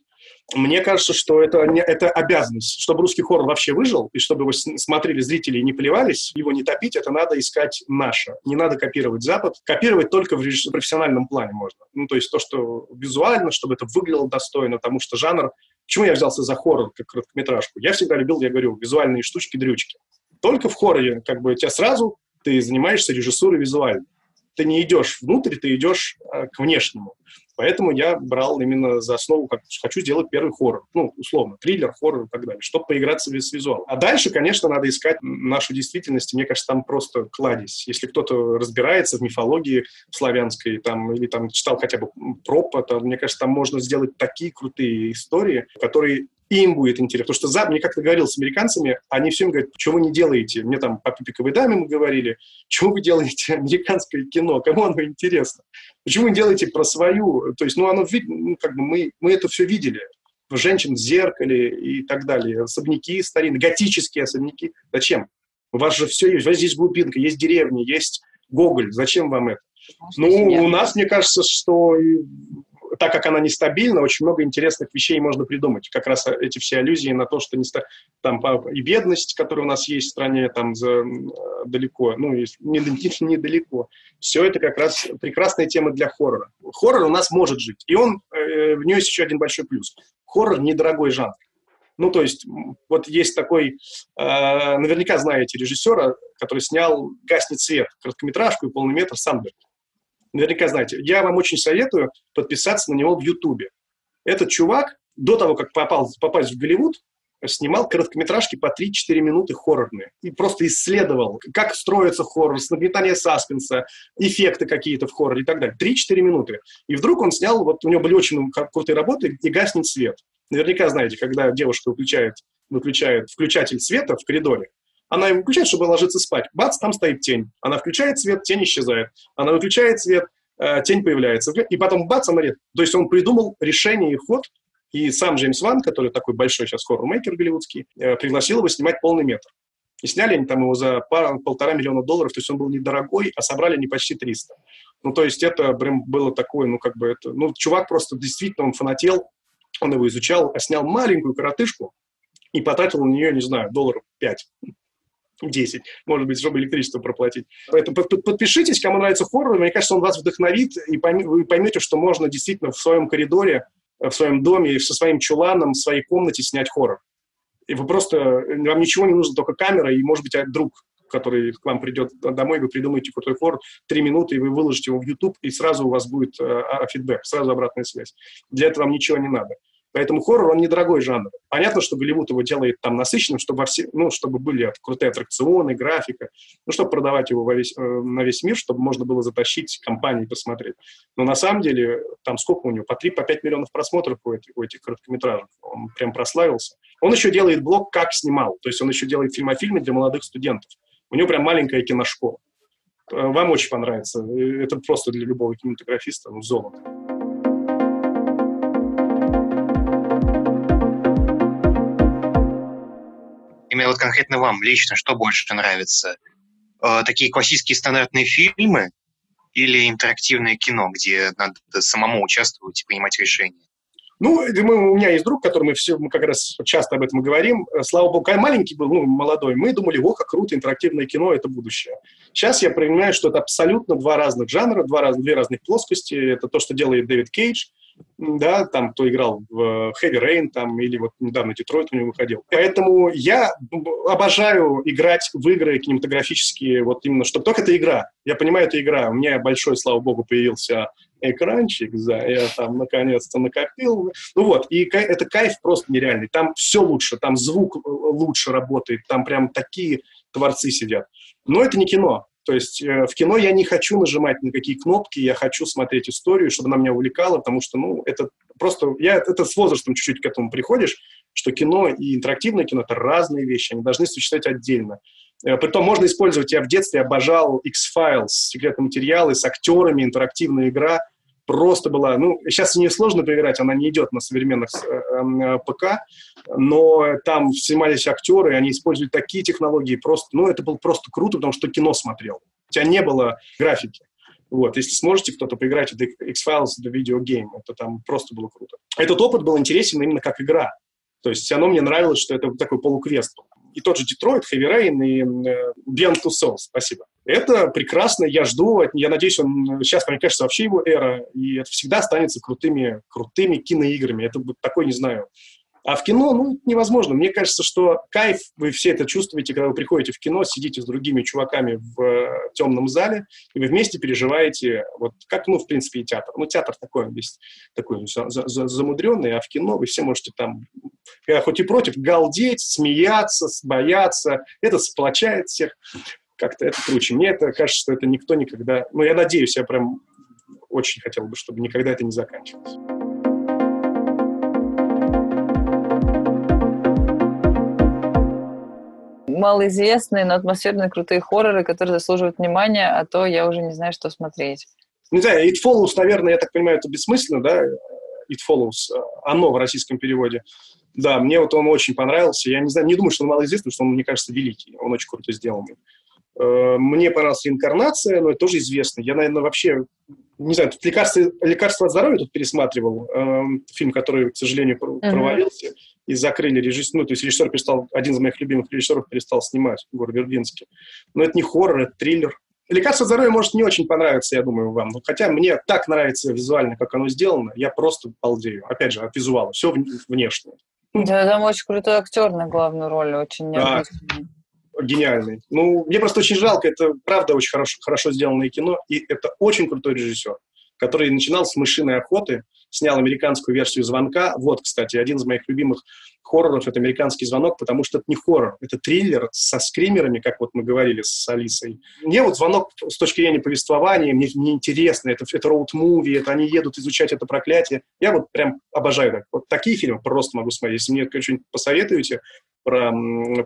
Мне кажется, что это, не, это обязанность. Чтобы русский хоррор вообще выжил, и чтобы его смотрели зрители и не плевались, его не топить, это надо искать наше. Не надо копировать Запад. Копировать только в профессиональном плане можно. Ну, то есть то, что визуально, чтобы это выглядело достойно, потому что жанр... Почему я взялся за хоррор, как короткометражку? Я всегда любил, я говорю, визуальные штучки-дрючки. Только в хорроре как бы тебя сразу ты занимаешься режиссурой визуальной. Ты не идешь внутрь, ты идешь э, к внешнему. Поэтому я брал именно за основу, как хочу сделать первый хоррор. Ну, условно, триллер, хоррор и так далее, чтобы поиграться с визуалом. А дальше, конечно, надо искать нашу действительность. Мне кажется, там просто кладезь. Если кто-то разбирается в мифологии славянской, там, или там читал хотя бы пропа, то, мне кажется, там можно сделать такие крутые истории, которые им будет интересно. Потому что за, мне как-то говорил с американцами, они всем говорят, что вы не делаете? Мне там по пипиковой даме мы говорили, что вы делаете американское кино, кому оно интересно? Почему вы делаете про свою? То есть, ну, оно, ну, как бы мы, мы это все видели. Женщин в зеркале и так далее. Особняки старинные, готические особняки. Зачем? У вас же все есть. У вас здесь глубинка, есть деревни, есть Гоголь. Зачем вам это? Ну, у нас, мне кажется, что так как она нестабильна, очень много интересных вещей можно придумать. Как раз эти все аллюзии на то, что не ста... там и бедность, которая у нас есть в стране, там за, далеко, ну, недалеко, недалеко. Все это как раз прекрасная тема для хоррора. Хоррор у нас может жить, и он, э, в нее есть еще один большой плюс. Хоррор – недорогой жанр. Ну, то есть, вот есть такой, э, наверняка знаете режиссера, который снял «Гаснет свет», короткометражку и полный метр «Сандберг» наверняка знаете. Я вам очень советую подписаться на него в Ютубе. Этот чувак до того, как попал, попасть в Голливуд, снимал короткометражки по 3-4 минуты хоррорные. И просто исследовал, как строится хоррор, нагнетание саспенса, эффекты какие-то в хорроре и так далее. 3-4 минуты. И вдруг он снял, вот у него были очень крутые работы, и гаснет свет. Наверняка знаете, когда девушка выключает, выключает включатель света в коридоре, она его выключает, чтобы ложиться спать. Бац, там стоит тень. Она включает свет, тень исчезает. Она выключает свет, э, тень появляется. И потом бац, она нет. То есть он придумал решение и ход, и сам Джеймс Ван, который такой большой сейчас хоррор-мейкер голливудский, э, пригласил его снимать полный метр. И сняли они там его за пар, полтора миллиона долларов, то есть он был недорогой, а собрали не почти 300. Ну, то есть это прям было такое, ну, как бы это... Ну, чувак просто действительно, он фанател, он его изучал, а снял маленькую коротышку и потратил на нее, не знаю, долларов 5. 10, может быть, чтобы электричество проплатить. Поэтому подпишитесь, кому нравится хоррор, мне кажется, он вас вдохновит, и вы поймете, что можно действительно в своем коридоре, э, в своем доме, со своим чуланом, в своей комнате снять хоррор. И вы просто, вам ничего не нужно, только камера и, может быть, друг, который к вам придет домой, вы придумаете крутой хоррор, три минуты, и вы выложите его в YouTube, и сразу у вас будет э, а, фидбэк, сразу обратная связь. Для этого вам ничего не надо. Поэтому хоррор, он недорогой жанр. Понятно, что Голливуд его делает там насыщенным, чтобы, все, ну, чтобы были крутые аттракционы, графика, ну, чтобы продавать его во весь, э, на весь мир, чтобы можно было затащить компании посмотреть. Но на самом деле, там сколько у него? По 3-5 по миллионов просмотров у этих, у этих короткометражек. Он прям прославился. Он еще делает блог «Как снимал». То есть он еще делает фильмофильмы для молодых студентов. У него прям маленькая киношкола. Э, вам очень понравится. Э, это просто для любого кинематографиста ну, золото. Именно вот конкретно вам лично, что больше нравится? Э, такие классические стандартные фильмы или интерактивное кино, где надо самому участвовать и принимать решения? Ну, мы, у меня есть друг, который мы все, мы как раз часто об этом говорим. Слава богу, когда маленький был, ну, молодой, мы думали, о, как круто, интерактивное кино – это будущее. Сейчас я понимаю, что это абсолютно два разных жанра, два раз, две разных плоскости. Это то, что делает Дэвид Кейдж – да, там, кто играл в Heavy Rain, там, или вот недавно Детройт у него выходил. Поэтому я обожаю играть в игры кинематографические, вот именно, чтобы только это игра. Я понимаю, это игра. У меня большой, слава богу, появился экранчик, да, я там наконец-то накопил. Ну вот, и это кайф просто нереальный. Там все лучше, там звук э, лучше работает, там прям такие творцы сидят. Но это не кино. То есть э, в кино я не хочу нажимать на какие кнопки, я хочу смотреть историю, чтобы она меня увлекала, потому что, ну, это просто... Я, это с возрастом чуть-чуть к этому приходишь, что кино и интерактивное кино — это разные вещи, они должны существовать отдельно. Э, притом можно использовать, я в детстве обожал X-Files, секретные материалы с актерами, интерактивная игра — просто была, ну, сейчас не сложно поиграть, она не идет на современных э, э, ПК, но там снимались актеры, они использовали такие технологии, просто, ну, это было просто круто, потому что кино смотрел. У тебя не было графики. Вот, если сможете кто-то поиграть в X-Files, Video Game, это там просто было круто. Этот опыт был интересен именно как игра. То есть оно мне нравилось, что это такой полуквест был и тот же Детройт, Heavy Rain и э, Beyond Two Souls. Спасибо. Это прекрасно, я жду, я надеюсь, он сейчас, мне кажется, вообще его эра, и это всегда останется крутыми, крутыми киноиграми. Это будет такой, не знаю, А в кино, ну, невозможно. Мне кажется, что кайф, вы все это чувствуете, когда вы приходите в кино, сидите с другими чуваками в э, темном зале, и вы вместе переживаете, вот как, ну, в принципе, и театр. Ну, театр такой, он весь такой за, за, за, замудренный, а в кино вы все можете там, когда хоть и против, галдеть, смеяться, бояться. Это сплочает всех. Как-то это круче. Мне это кажется, что это никто никогда... Ну, я надеюсь, я прям очень хотел бы, чтобы никогда это не заканчивалось. Малоизвестные, но атмосферные крутые хорроры, которые заслуживают внимания, а то я уже не знаю, что смотреть. Не знаю, It Follows, наверное, я так понимаю, это бессмысленно, да? It Follows, оно в российском переводе. Да, мне вот он очень понравился. Я не знаю, не думаю, что он малоизвестный, что он, мне кажется, великий. Он очень круто сделанный. Э, мне понравилась «Инкарнация», но это тоже известно. Я, наверное, вообще, не знаю, тут «Лекарство, лекарство от здоровья» тут пересматривал, э, фильм, который, к сожалению, провалился. Uh-huh и закрыли режиссер, ну, то есть режиссер перестал, один из моих любимых режиссеров перестал снимать, Гор Вербинский. Но это не хоррор, это триллер. «Лекарство здоровья» может не очень понравиться, я думаю, вам. Хотя мне так нравится визуально, как оно сделано, я просто балдею. Опять же, от визуала, все внешнее. Да, там очень крутой актер на главную роль, очень необычный. Да, гениальный. Ну, мне просто очень жалко, это правда очень хорошо, хорошо сделанное кино, и это очень крутой режиссер, который начинал с «Мышиной охоты», снял американскую версию «Звонка». Вот, кстати, один из моих любимых хорроров — это «Американский звонок», потому что это не хоррор, это триллер со скримерами, как вот мы говорили с Алисой. Мне вот «Звонок» с точки зрения повествования, мне, мне интересно, это, это роуд-муви, это они едут изучать это проклятие. Я вот прям обожаю так. Вот такие фильмы просто могу смотреть. Если мне что-нибудь посоветуете, про,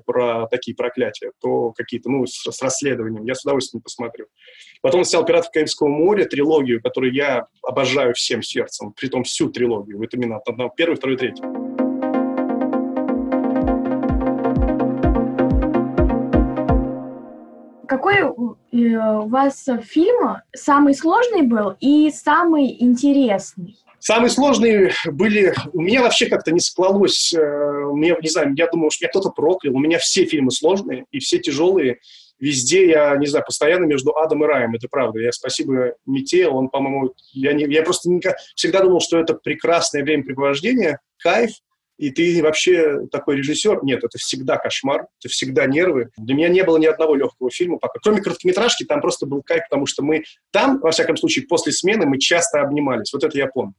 про такие проклятия, то какие-то, ну, с, с расследованием. Я с удовольствием посмотрю. Потом снял «Пиратов Карибского моря», трилогию, которую я обожаю всем сердцем, при том всю трилогию, вот именно от первый, второй, третий. Какой э, у вас фильм самый сложный был и самый интересный? Самые сложные были... У меня вообще как-то не склалось... Э, мне, не знаю, я думал, что меня кто-то проклял. У меня все фильмы сложные и все тяжелые. Везде я, не знаю, постоянно между адом и раем. Это правда. Я спасибо Мите, он, по-моему... Я, не, я просто никак, всегда думал, что это прекрасное времяпрепровождение, кайф, и ты вообще такой режиссер. Нет, это всегда кошмар, это всегда нервы. Для меня не было ни одного легкого фильма пока. Кроме короткометражки, там просто был кайф, потому что мы там, во всяком случае, после смены мы часто обнимались. Вот это я помню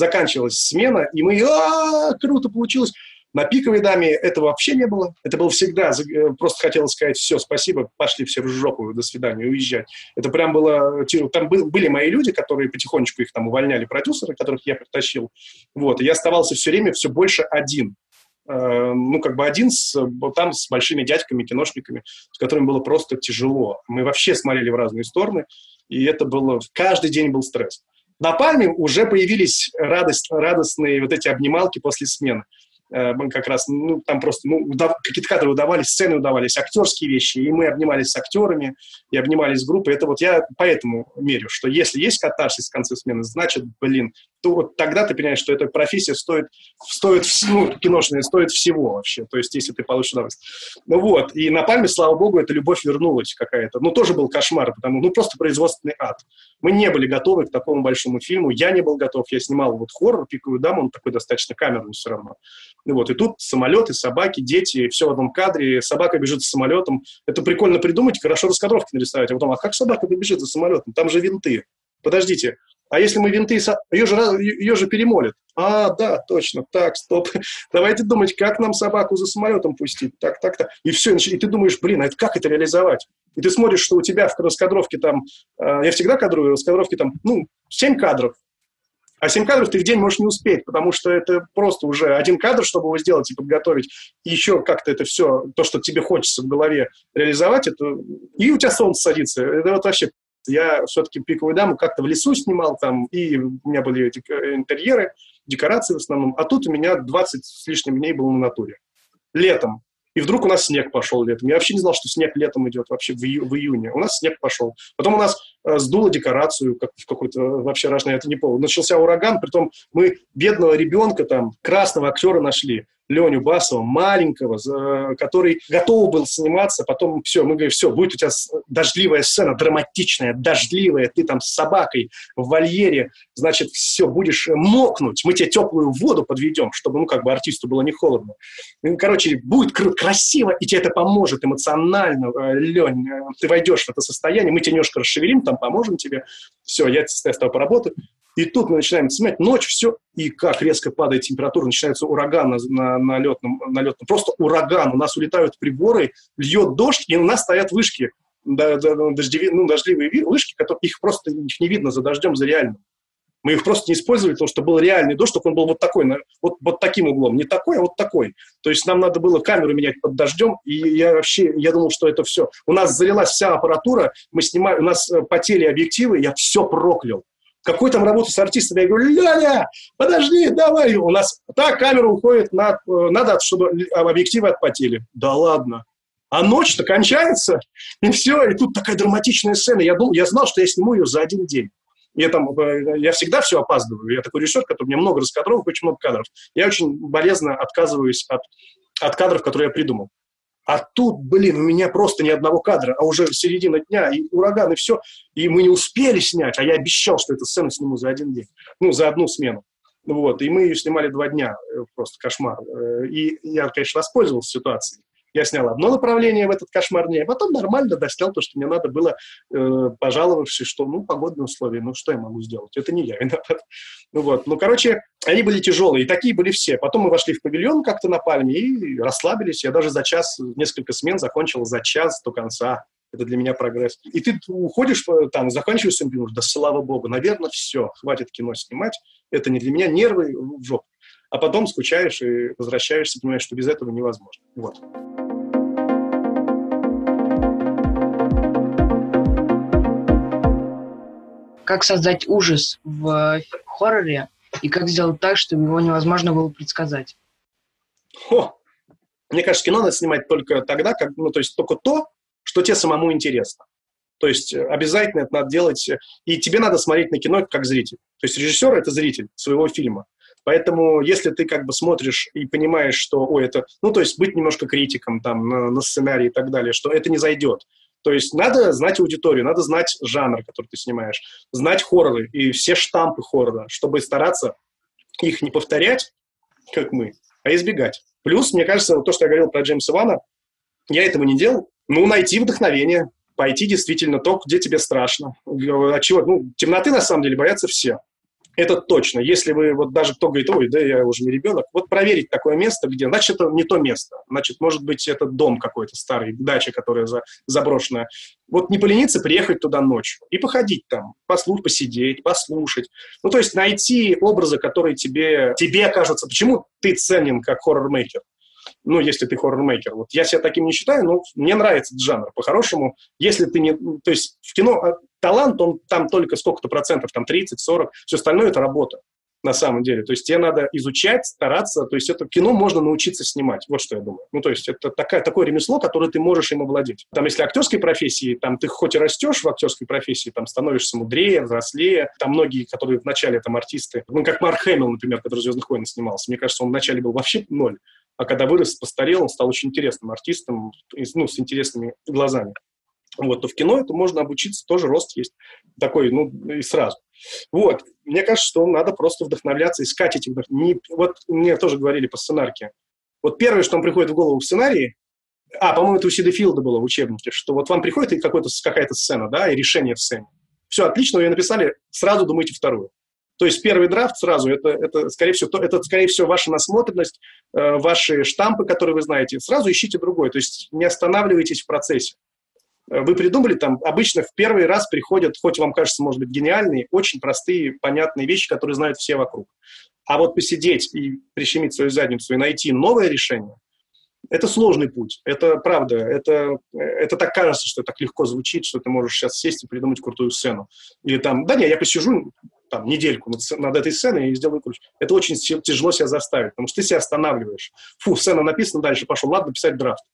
заканчивалась смена, и мы, а, круто получилось. На пиковой даме этого вообще не было. Это было всегда, э, просто хотелось сказать, все, спасибо, пошли все в жопу, до свидания, уезжать. Это прям было, там были мои люди, которые потихонечку их там увольняли, продюсеры, которых я притащил. Вот, и я оставался все время все больше один. Э, ну, как бы один с, там с большими дядьками, киношниками, с которыми было просто тяжело. Мы вообще смотрели в разные стороны, и это было, каждый день был стресс. На Пальме уже появились радость, радостные вот эти обнималки после смены. Э, мы как раз, ну, там просто, ну, удав... какие-то кадры удавались, сцены удавались, актерские вещи, и мы обнимались с актерами, и обнимались с группой. Это вот я поэтому мерю, что если есть катарсис в конце смены, значит, блин, то вот тогда ты понимаешь, что эта профессия стоит, стоит ну, киношная, стоит всего вообще, то есть если ты получишь удовольствие. Ну вот, и на Пальме, слава богу, эта любовь вернулась какая-то. Ну, тоже был кошмар, потому, ну, просто производственный ад. Мы не были готовы к такому большому фильму, я не был готов, я снимал вот хоррор «Пиковую даму», он такой достаточно камерный все равно. Ну вот, и тут самолеты, собаки, дети, все в одном кадре, собака бежит с самолетом. Это прикольно придумать, хорошо раскадровки нарисовать, а потом, а как собака побежит за самолетом? Там же винты. Подождите, а если мы винты, ее же, ее же перемолят. А, да, точно, так, стоп. Давайте думать, как нам собаку за самолетом пустить. Так, так, так. И все, и ты думаешь, блин, а это как это реализовать? И ты смотришь, что у тебя в раскадровке там, э, я всегда кадрую, в раскадровке там, ну, 7 кадров. А 7 кадров ты в день можешь не успеть, потому что это просто уже один кадр, чтобы его сделать и подготовить, и еще как-то это все, то, что тебе хочется в голове реализовать, это... и у тебя солнце садится. Это вот вообще я все-таки «Пиковую даму» как-то в лесу снимал там, и у меня были эти интерьеры, декорации в основном. А тут у меня 20 с лишним дней было на натуре. Летом. И вдруг у нас снег пошел летом. Я вообще не знал, что снег летом идет вообще в, ию- в июне. У нас снег пошел. Потом у нас э, сдуло декорацию как, в какой-то вообще рожный, это не повод. Начался ураган, притом мы бедного ребенка там, красного актера нашли. Леню Басова, маленького, который готов был сниматься, потом все, мы говорим, все, будет у тебя дождливая сцена, драматичная, дождливая, ты там с собакой в вольере, значит, все, будешь мокнуть, мы тебе теплую воду подведем, чтобы, ну, как бы артисту было не холодно. Короче, будет красиво, и тебе это поможет эмоционально, э, Лень, э, ты войдешь в это состояние, мы тебя немножко расшевелим, там поможем тебе, все, я с тобой поработаю. И тут мы начинаем снимать, ночь, все, и как резко падает температура, начинается ураган на, на, на, летном, на летном, просто ураган, у нас улетают приборы, льет дождь, и у нас стоят вышки, дождевые, ну, дождливые вышки, которые, их просто их не видно за дождем, за реальным. Мы их просто не использовали, потому что был реальный дождь, только он был вот такой, вот, вот таким углом. Не такой, а вот такой. То есть нам надо было камеру менять под дождем, и я вообще, я думал, что это все. У нас залилась вся аппаратура, мы снимали, у нас э, потели объективы, я все проклял. Какой там работа с артистами? Я говорю, Ляля, подожди, давай. У нас так камера уходит, на, э, надо, чтобы объективы отпотели. Да ладно. А ночь-то кончается, и все, и тут такая драматичная сцена. Я, думал, я знал, что я сниму ее за один день. Я, там, э, я всегда все опаздываю. Я такой режиссер, который меня много раскадровок, очень много кадров. Я очень болезненно отказываюсь от, от кадров, которые я придумал. А тут, блин, у меня просто ни одного кадра, а уже середина дня, и ураган, и все. И мы не успели снять, а я обещал, что эту сцену сниму за один день, ну, за одну смену. Вот, и мы ее снимали два дня, э, просто кошмар. Э, и я, конечно, воспользовался ситуацией. Я снял одно направление в этот кошмар дня, а потом нормально достал то, что мне надо было, э, пожаловавшись, что, ну, погодные условия, ну, что я могу сделать? Это не я виноват. Ну, вот. Ну, короче, они были тяжелые, и такие были все. Потом мы вошли в павильон как-то на Пальме и расслабились. Я даже за час, несколько смен закончил за час до конца. Это для меня прогресс. И ты уходишь, э, там, заканчиваешь думаешь, да слава богу, наверное, все, хватит кино снимать. Это не для меня, нервы в жопу. А потом скучаешь и возвращаешься, понимаешь, что без этого невозможно. Вот. Как создать ужас в хорроре и как сделать так, чтобы его невозможно было предсказать. О, мне кажется, кино надо снимать только тогда, как, ну, то есть только то, что тебе самому интересно. То есть э, обязательно это надо делать, э, и тебе надо смотреть на кино как зритель. То есть режиссер – это зритель своего фильма. Поэтому, если ты как бы смотришь и понимаешь, что, ой, это, ну, то есть быть немножко критиком там на, на сценарий и так далее, что это не зайдет, то есть надо знать аудиторию, надо знать жанр, который ты снимаешь, знать хорроры и все штампы хоррора, чтобы стараться их не повторять, как мы, а избегать. Плюс, мне кажется, то, что я говорил про Джеймса Вана, я этого не делал. Ну, найти вдохновение, пойти действительно то, где тебе страшно. От чего? Ну, темноты, на самом деле, боятся все. Это точно. Если вы, вот даже кто говорит, ой, да я уже не ребенок, вот проверить такое место, где, значит, это не то место. Значит, может быть, это дом какой-то старый, дача, которая за, заброшенная. Вот не полениться приехать туда ночью и походить там, послушать, посидеть, послушать. Ну, то есть найти образы, которые тебе, тебе кажутся. Почему ты ценен как хоррор-мейкер? ну, если ты хоррор-мейкер. Вот я себя таким не считаю, но мне нравится этот жанр. По-хорошему, если ты не... То есть в кино а, талант, он там только сколько-то процентов, там 30-40, все остальное – это работа на самом деле. То есть тебе надо изучать, стараться. То есть это кино можно научиться снимать. Вот что я думаю. Ну, то есть это такая, такое ремесло, которое ты можешь им овладеть. Там, если актерской профессии, там ты хоть и растешь в актерской профессии, там становишься мудрее, взрослее. Там многие, которые вначале там артисты, ну, как Марк Хэмилл, например, который в «Звездных войнах» снимался. Мне кажется, он вначале был вообще ноль. А когда вырос, постарел, он стал очень интересным артистом, ну, с интересными глазами. Вот, то в кино это можно обучиться, тоже рост есть такой, ну, и сразу. Вот, мне кажется, что надо просто вдохновляться, искать эти вдохновения. Вот мне тоже говорили по сценарке. Вот первое, что вам приходит в голову в сценарии, а, по-моему, это у Сида Филда было в учебнике, что вот вам приходит какая-то сцена, да, и решение в сцене. Все, отлично, вы ее написали, сразу думайте вторую. То есть первый драфт сразу, это, это, скорее, всего, то, это, скорее всего, ваша насмотренность, э, ваши штампы, которые вы знаете. Сразу ищите другой, то есть не останавливайтесь в процессе. Э, вы придумали там, обычно в первый раз приходят, хоть вам кажется, может быть, гениальные, очень простые, понятные вещи, которые знают все вокруг. А вот посидеть и прищемить свою задницу и найти новое решение, это сложный путь. Это правда. Это, это так кажется, что так легко звучит, что ты можешь сейчас сесть и придумать крутую сцену. Или там, да не, я посижу, там, недельку над, над этой сценой и сделаю круче. Это очень тяжело себя заставить, потому что ты себя останавливаешь. Фу, сцена написана, дальше пошел, ладно, писать драфт.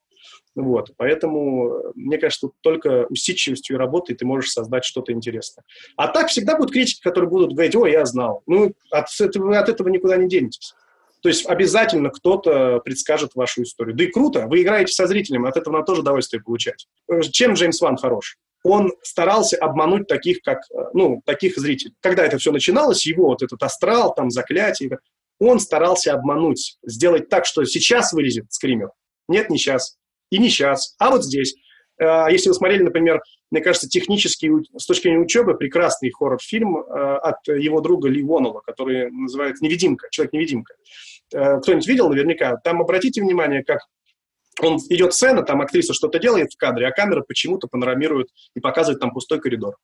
Вот, поэтому, мне кажется, только усидчивостью и работой ты можешь создать что-то интересное. А так всегда будут критики, которые будут говорить, ой, я знал. Ну, от этого, от этого никуда не денетесь. То есть обязательно кто-то предскажет вашу историю. Да и круто, вы играете со зрителем, от этого надо тоже удовольствие получать. Чем Джеймс Ван хорош? Он старался обмануть таких, как, ну, таких зрителей. Когда это все начиналось, его вот этот астрал, там, заклятие, он старался обмануть, сделать так, что сейчас вылезет скример. Нет, не сейчас. И не сейчас, а вот здесь. А, если вы смотрели, например, мне кажется, технически, с точки зрения учебы, прекрасный хоррор-фильм а, от его друга Ли Вонова, который называется «Невидимка», «Человек-невидимка». Э, кто-нибудь видел наверняка? Там обратите внимание, как он идет сцена, там актриса что-то делает в кадре, а камера почему-то панорамирует и показывает там пустой коридор.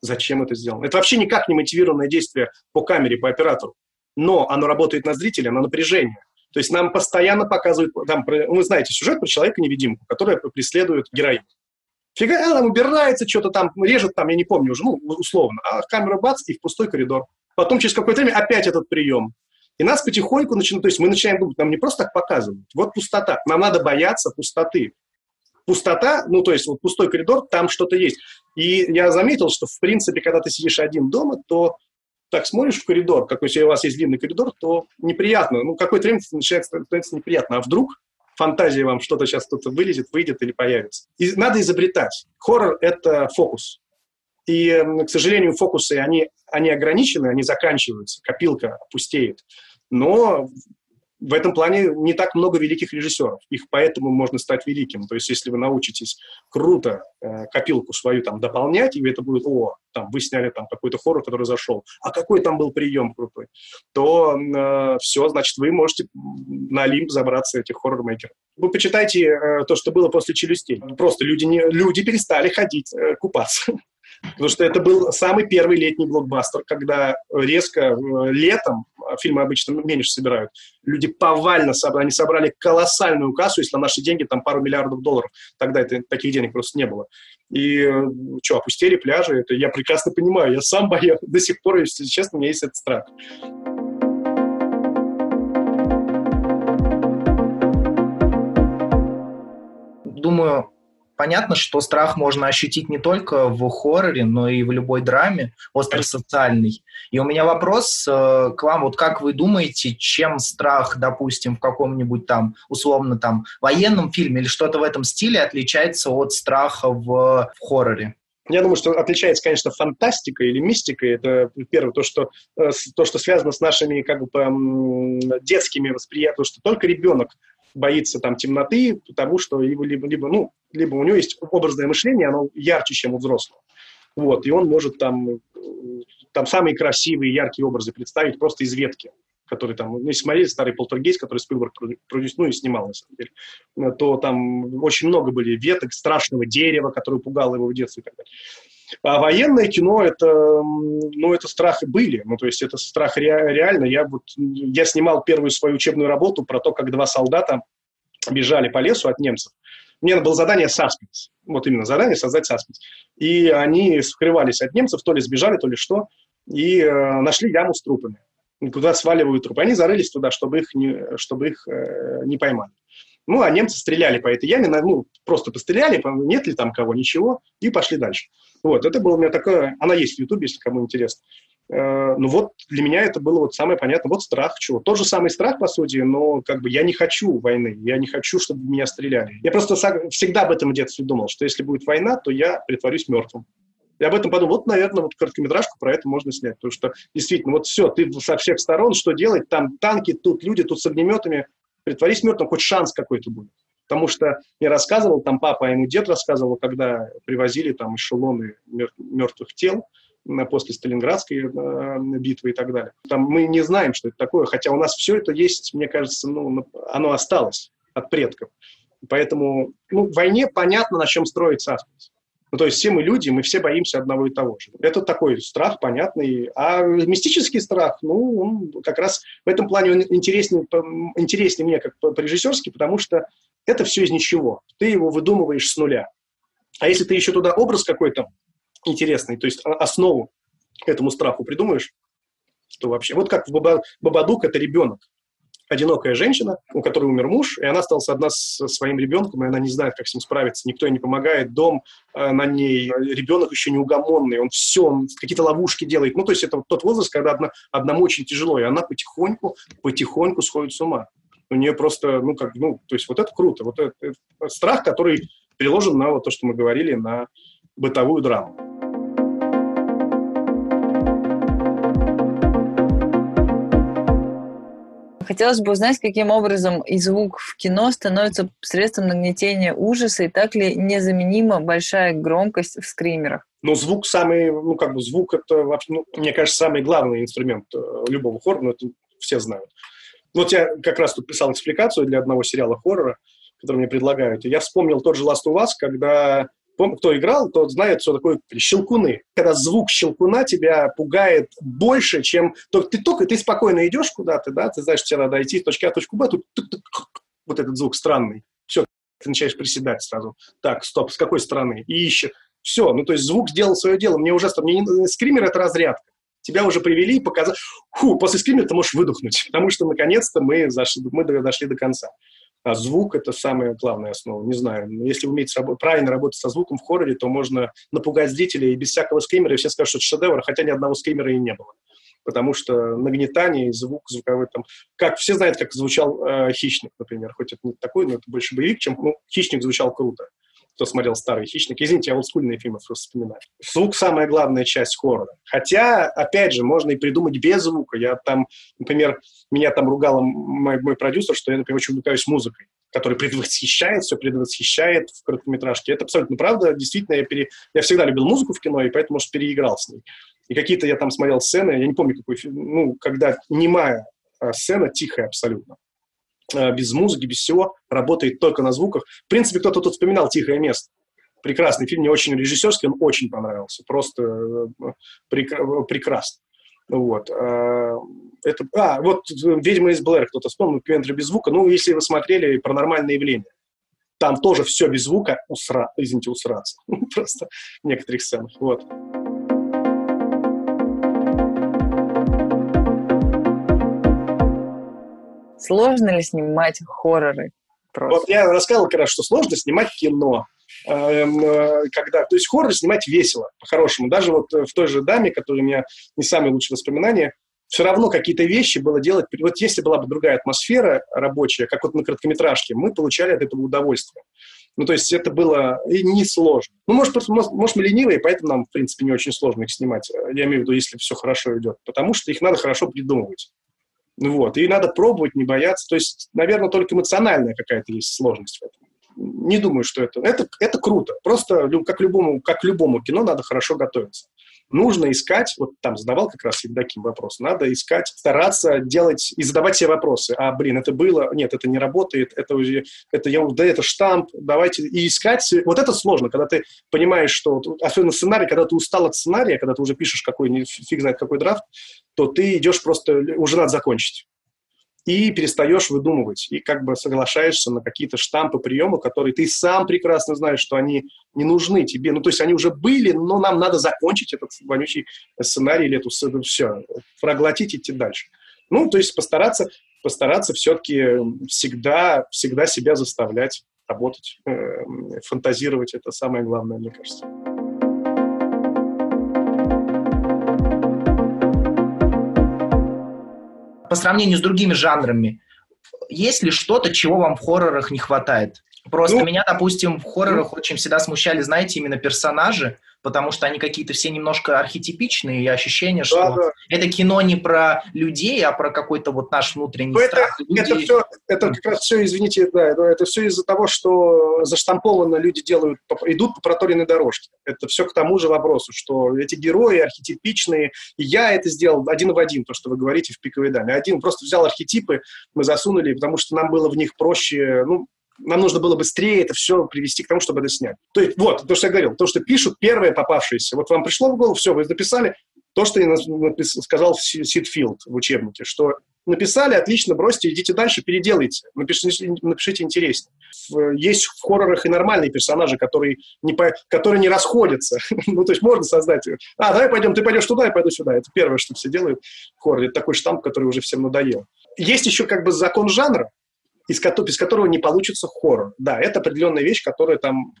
Зачем это сделано? Это вообще никак не мотивированное действие по камере, по оператору. Но оно работает на зрителя, на напряжение. То есть нам постоянно показывают, там, вы знаете сюжет про человека-невидимку, который преследует героиню. Фига, она там убирается, что-то там режет, там, я не помню уже, ну, условно. А камера бац, и в пустой коридор. Потом через какое-то время опять этот прием. И нас потихоньку начинают, то есть мы начинаем думать, нам не просто так показывают, вот пустота, нам надо бояться пустоты. Пустота, ну, то есть вот пустой коридор, там что-то есть. И я заметил, что, в принципе, когда ты сидишь один дома, то так смотришь в коридор, какой если у вас есть длинный коридор, то неприятно. Ну, какой-то время начинает становиться неприятно. А вдруг фантазия вам что-то сейчас кто-то вылезет, выйдет или появится. И надо изобретать. Хоррор – это фокус. И, к сожалению, фокусы, они, они ограничены, они заканчиваются, копилка пустеет. Но в этом плане не так много великих режиссеров. Их поэтому можно стать великим. То есть, если вы научитесь круто э, копилку свою там дополнять, и это будет, о, там, вы сняли там какой-то хоррор, который зашел, а какой там был прием крутой, то э, все, значит, вы можете на Олимп забраться этих хоррор-мейкеров. Вы почитайте э, то, что было после «Челюстей». Просто люди, не, люди перестали ходить э, купаться. Потому что это был самый первый летний блокбастер, когда резко э, летом, а фильмы обычно меньше собирают, люди повально собрали, они собрали колоссальную кассу, если на наши деньги там пару миллиардов долларов, тогда это, таких денег просто не было. И э, что, опустили пляжи, это я прекрасно понимаю, я сам боюсь, до сих пор, если честно, у меня есть этот страх. Думаю, понятно, что страх можно ощутить не только в хорроре, но и в любой драме, остросоциальной. И у меня вопрос э, к вам, вот как вы думаете, чем страх, допустим, в каком-нибудь там, условно, там, военном фильме или что-то в этом стиле отличается от страха в, в хорроре? Я думаю, что отличается, конечно, фантастика или мистика. Это первое, то, что, э, то, что связано с нашими как бы детскими восприятиями, что только ребенок боится там темноты, потому что либо, либо, либо, ну, либо у него есть образное мышление, оно ярче, чем у взрослого. Вот, и он может там, там самые красивые, яркие образы представить просто из ветки, который там, ну, если смотреть старый полтергейст, который Спилберг продюсировал, ну, и снимал, на самом деле, то там очень много были веток, страшного дерева, которое пугало его в детстве и так далее. А военное кино это, ну, это страхи были, ну, то есть это страх ре, реально. Я вот, я снимал первую свою учебную работу про то, как два солдата бежали по лесу от немцев. Мне было задание саспенс, вот именно задание создать саспенс. И они скрывались от немцев, то ли сбежали, то ли что, и э, нашли яму с трупами, куда сваливают трупы. Они зарылись туда, чтобы их не, чтобы их, э, не поймали. Ну, а немцы стреляли по этой яме, ну, просто постреляли, нет ли там кого, ничего, и пошли дальше. Вот, это было у меня такое, она есть в Ютубе, если кому интересно. Э, ну вот для меня это было вот самое понятное, вот страх чего. Тот же самый страх, по сути, но как бы я не хочу войны, я не хочу, чтобы меня стреляли. Я просто всегда об этом в детстве думал, что если будет война, то я притворюсь мертвым. Я об этом подумал, вот, наверное, вот короткометражку про это можно снять, потому что действительно, вот все, ты со всех сторон, что делать, там танки, тут люди, тут с огнеметами, притворись мертвым, хоть шанс какой-то будет. Потому что я рассказывал, там папа, а ему дед рассказывал, когда привозили там эшелоны мертвых тел после Сталинградской э, битвы и так далее. Там мы не знаем, что это такое, хотя у нас все это есть, мне кажется, ну, оно осталось от предков. Поэтому ну, в войне понятно, на чем строится асмус. Ну, то есть все мы люди, мы все боимся одного и того же. Это такой страх понятный. А мистический страх, ну, он как раз в этом плане он интереснее, интереснее мне как по-режиссерски, потому что это все из ничего. Ты его выдумываешь с нуля. А если ты еще туда образ какой-то интересный, то есть основу этому страху придумаешь, то вообще... Вот как в Баба, Бабадук это ребенок. одинокая женщина, у которой умер муж, и она осталась одна со своим ребенком, и она не знает, как с ним справиться, никто ей не помогает, дом э, на ней, ребенок еще неугомонный, он все, он какие-то ловушки делает. Ну, то есть это вот тот возраст, когда одна, одному очень тяжело, и она потихоньку, потихоньку сходит с ума. У нее просто, ну, как, ну, то есть вот это круто. Вот это, это страх, который переложен на вот то, что мы говорили, на бытовую драму. Хотелось бы узнать, каким образом и звук в кино становится средством нагнетения ужаса, и так ли незаменима большая громкость в скримерах? Ну, звук самый, ну, как бы звук это, ну, мне кажется, самый главный инструмент э, любого хоррора, но это все знают. Вот я как раз тут писал экспликацию для одного сериала хоррора, который мне предлагают, и я вспомнил тот же Last of Us, когда кто играл, тот знает, что такое щелкуны. Когда звук щелкуна тебя пугает больше, чем... Ты только ты спокойно идешь куда-то, да, ты знаешь, тебе надо идти с точки А в точку Б, тут вот этот звук странный. Все, ты начинаешь приседать сразу. Так, стоп, с какой стороны? И еще. Все, ну то есть звук сделал свое дело. Мне ужасно... Мне не... Скример — это разрядка. Тебя уже привели, показали. Фу, после скримера ты можешь выдохнуть, потому что наконец-то мы, зашли, мы дошли до конца. А звук – это самая главная основа. Не знаю, если уметь рабо- правильно работать со звуком в хорроре, то можно напугать зрителей и без всякого скримера, и все скажут, что это шедевр, хотя ни одного скримера и не было. Потому что нагнетание и звук звуковой там... Как, все знают, как звучал э, «Хищник», например. Хоть это не такой, но это больше боевик, чем... Ну, «Хищник» звучал круто кто смотрел старый «Хищник». Извините, я олдскульные фильмы просто вспоминаю. Звук – самая главная часть хоррора. Хотя, опять же, можно и придумать без звука. Я там, например, меня там ругал мой, мой продюсер, что я, например, очень увлекаюсь музыкой который предвосхищает, все предвосхищает в короткометражке. Это абсолютно правда. Действительно, я, пере... я всегда любил музыку в кино, и поэтому, может, переиграл с ней. И какие-то я там смотрел сцены, я не помню, какой фильм, ну, когда немая а, сцена, тихая абсолютно. Э, без музыки, без всего, работает только на звуках. В принципе, кто-то тут вспоминал «Тихое место». Прекрасный фильм, мне очень режиссерский, он очень понравился, просто э, прек- прекрасно. Вот. Э, это, а, вот «Ведьма из Блэр», кто-то вспомнил, Квентра без звука. Ну, если вы смотрели «Паранормальное явление», там тоже все без звука, усра, извините, усраться. Просто в некоторых сценах. Вот. Сложно ли снимать хорроры? Просто? Вот я рассказывал как раз, что сложно снимать кино. Эм, э, когда, то есть хоррор снимать весело, по-хорошему. Даже вот в той же «Даме», которая у меня не самые лучшие воспоминания, все равно какие-то вещи было делать. Вот если была бы другая атмосфера рабочая, как вот на короткометражке, мы получали от этого удовольствие. Ну, то есть это было несложно. Ну, может, просто, может, мы ленивые, поэтому нам, в принципе, не очень сложно их снимать. Я имею в виду, если все хорошо идет. Потому что их надо хорошо придумывать. Вот. И надо пробовать, не бояться. То есть, наверное, только эмоциональная какая-то есть сложность в этом. Не думаю, что это... Это, это круто. Просто как любому, как любому кино надо хорошо готовиться нужно искать, вот там задавал как раз Евдоким вопрос, надо искать, стараться делать и задавать себе вопросы. А, блин, это было, нет, это не работает, это уже, это я, да, это штамп, давайте, и искать, вот это сложно, когда ты понимаешь, что, особенно сценарий, когда ты устал от сценария, когда ты уже пишешь какой, фиг знает какой драфт, то ты идешь просто, уже надо закончить и перестаешь выдумывать, и как бы соглашаешься на какие-то штампы, приемы, которые ты сам прекрасно знаешь, что они не нужны тебе. Ну, то есть они уже были, но нам надо закончить этот вонючий сценарий или эту все, проглотить, идти дальше. Ну, то есть постараться, постараться все-таки всегда, всегда себя заставлять работать, э, фантазировать. Это самое главное, мне кажется. По сравнению с другими жанрами, есть ли что-то, чего вам в хоррорах не хватает? Просто ну, меня, допустим, в хоррорах ну, очень всегда смущали, знаете, именно персонажи, потому что они какие-то все немножко архетипичные, и ощущение, что да, да. это кино не про людей, а про какой-то вот наш внутренний Но страх. Это, люди... это, все, это как раз все, извините, да, это, это все из-за того, что заштампованно люди делают, идут по проторенной дорожке. Это все к тому же вопросу, что эти герои архетипичные, и я это сделал один в один, то, что вы говорите в «Пиковой даме». Один просто взял архетипы, мы засунули, потому что нам было в них проще, ну, нам нужно было быстрее это все привести к тому, чтобы это снять. То есть, вот, то, что я говорил, то, что пишут первые попавшиеся. Вот вам пришло в голову, все, вы написали то, что я сказал Сидфилд в учебнике, что написали, отлично, бросьте, идите дальше, переделайте, напишите, напишите интереснее. Есть в хоррорах и нормальные персонажи, которые не, по, которые не расходятся. ну, то есть можно создать... А, давай пойдем, ты пойдешь туда, я пойду сюда. Это первое, что все делают в хорроре. Это такой штамп, который уже всем надоел. есть еще как бы закон жанра, из, без которого не получится хоррор. Да, это определенная вещь, которая там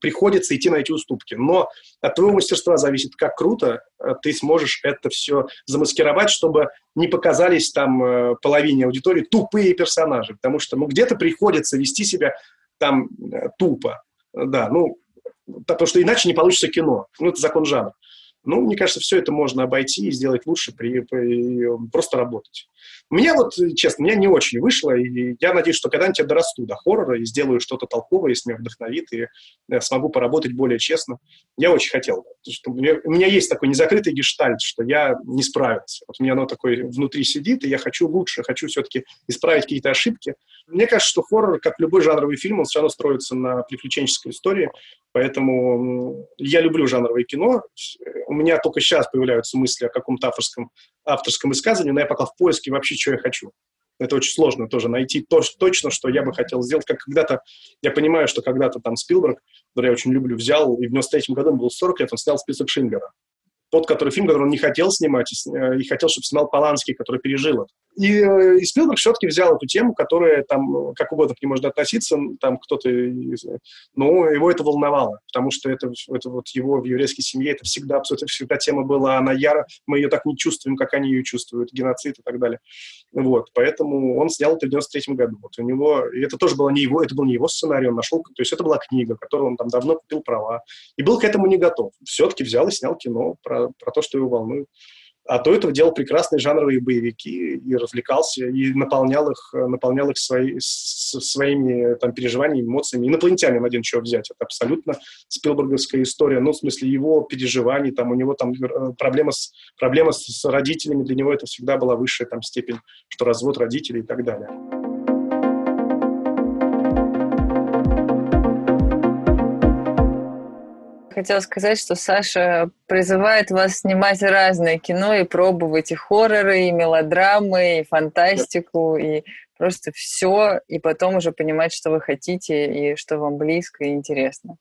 приходится идти на эти уступки. Но от твоего мастерства зависит, как круто э, ты сможешь это все замаскировать, чтобы не показались там э, половине аудитории тупые персонажи. Потому что ну, где-то приходится вести себя там э, тупо. Да, ну, потому что иначе не получится кино. Ну, это закон жанра. Ну, мне кажется, все это можно обойти и сделать лучше, при, при, просто работать. У меня вот, честно, у меня не очень вышло, и я надеюсь, что когда-нибудь я дорасту до хоррора и сделаю что-то толковое, если меня вдохновит, и я смогу поработать более честно. Я очень хотел. Что у, меня, у меня есть такой незакрытый гештальт, что я не справился. Вот у меня оно такое внутри сидит, и я хочу лучше, хочу все-таки исправить какие-то ошибки. Мне кажется, что хоррор, как любой жанровый фильм, он все равно строится на приключенческой истории, Поэтому я люблю жанровое кино. У меня только сейчас появляются мысли о каком-то авторском, авторском высказывании, но я пока в поиске вообще, что я хочу. Это очень сложно тоже найти то, точно, что я бы хотел сделать. Как когда-то, я понимаю, что когда-то там Спилберг, который я очень люблю, взял, и в 93 году был 40 лет, он снял список Шиндлера тот который, фильм, который он не хотел снимать, и, э, и хотел, чтобы снимал Поланский, который пережил это. И, э, и Спилберг все-таки взял эту тему, которая там, как угодно к ней можно относиться, там кто-то, но его это волновало, потому что это, это вот его в еврейской семье, это всегда, абсолютно всегда тема была, она яро, мы ее так не чувствуем, как они ее чувствуют, геноцид и так далее. Вот, поэтому он снял это в 93 году. Вот у него, это тоже было не его, это был не его сценарий, он нашел, то есть это была книга, которую он там давно купил права, и был к этому не готов. Все-таки взял и снял кино про про, то, что его волнует. А до этого делал прекрасные жанровые боевики и развлекался, и наполнял их, наполнял их свои, своими там, переживаниями, эмоциями. Инопланетянин один чего взять. Это абсолютно спилберговская история. Ну, в смысле, его переживаний, там, у него там э, проблема с, проблема с родителями, для него это всегда была высшая там степень, что развод родителей и так далее. Хотела сказать, что Саша призывает вас снимать разное кино и пробовать и хорроры, и мелодрамы, и фантастику, и просто все, и потом уже понимать, что вы хотите, и что вам близко и интересно.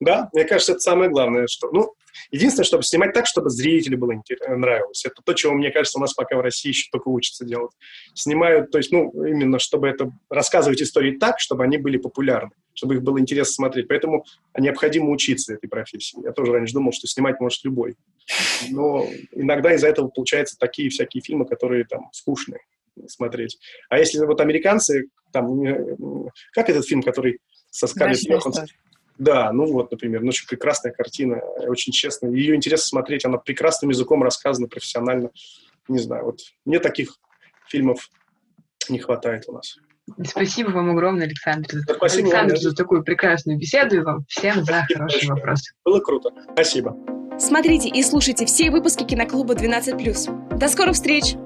Да, мне кажется, это самое главное, что, ну, единственное, чтобы снимать так, чтобы зрителю было нравилось. Это то, чего, мне кажется, у нас пока в России еще только учатся делать. Снимают, то есть, ну, именно, чтобы это, рассказывать истории так, чтобы они были популярны, чтобы их было интересно смотреть. Поэтому необходимо учиться этой профессии. Я тоже раньше думал, что снимать может любой. Но иногда из-за этого получаются такие всякие фильмы, которые там скучные смотреть. А если вот американцы, там, как этот фильм, который со Скарлетт Йоханссон? Да, ну вот, например, ну, очень прекрасная картина, очень честно. Ее интересно смотреть, она прекрасным языком рассказана, профессионально. Не знаю, вот мне таких фильмов не хватает у нас. Спасибо вам огромное, Александр. Спасибо Александр, вам, за такую прекрасную беседу и вам всем за хорошие вопросы. Было круто. Спасибо. Смотрите и слушайте все выпуски киноклуба 12+. До скорых встреч!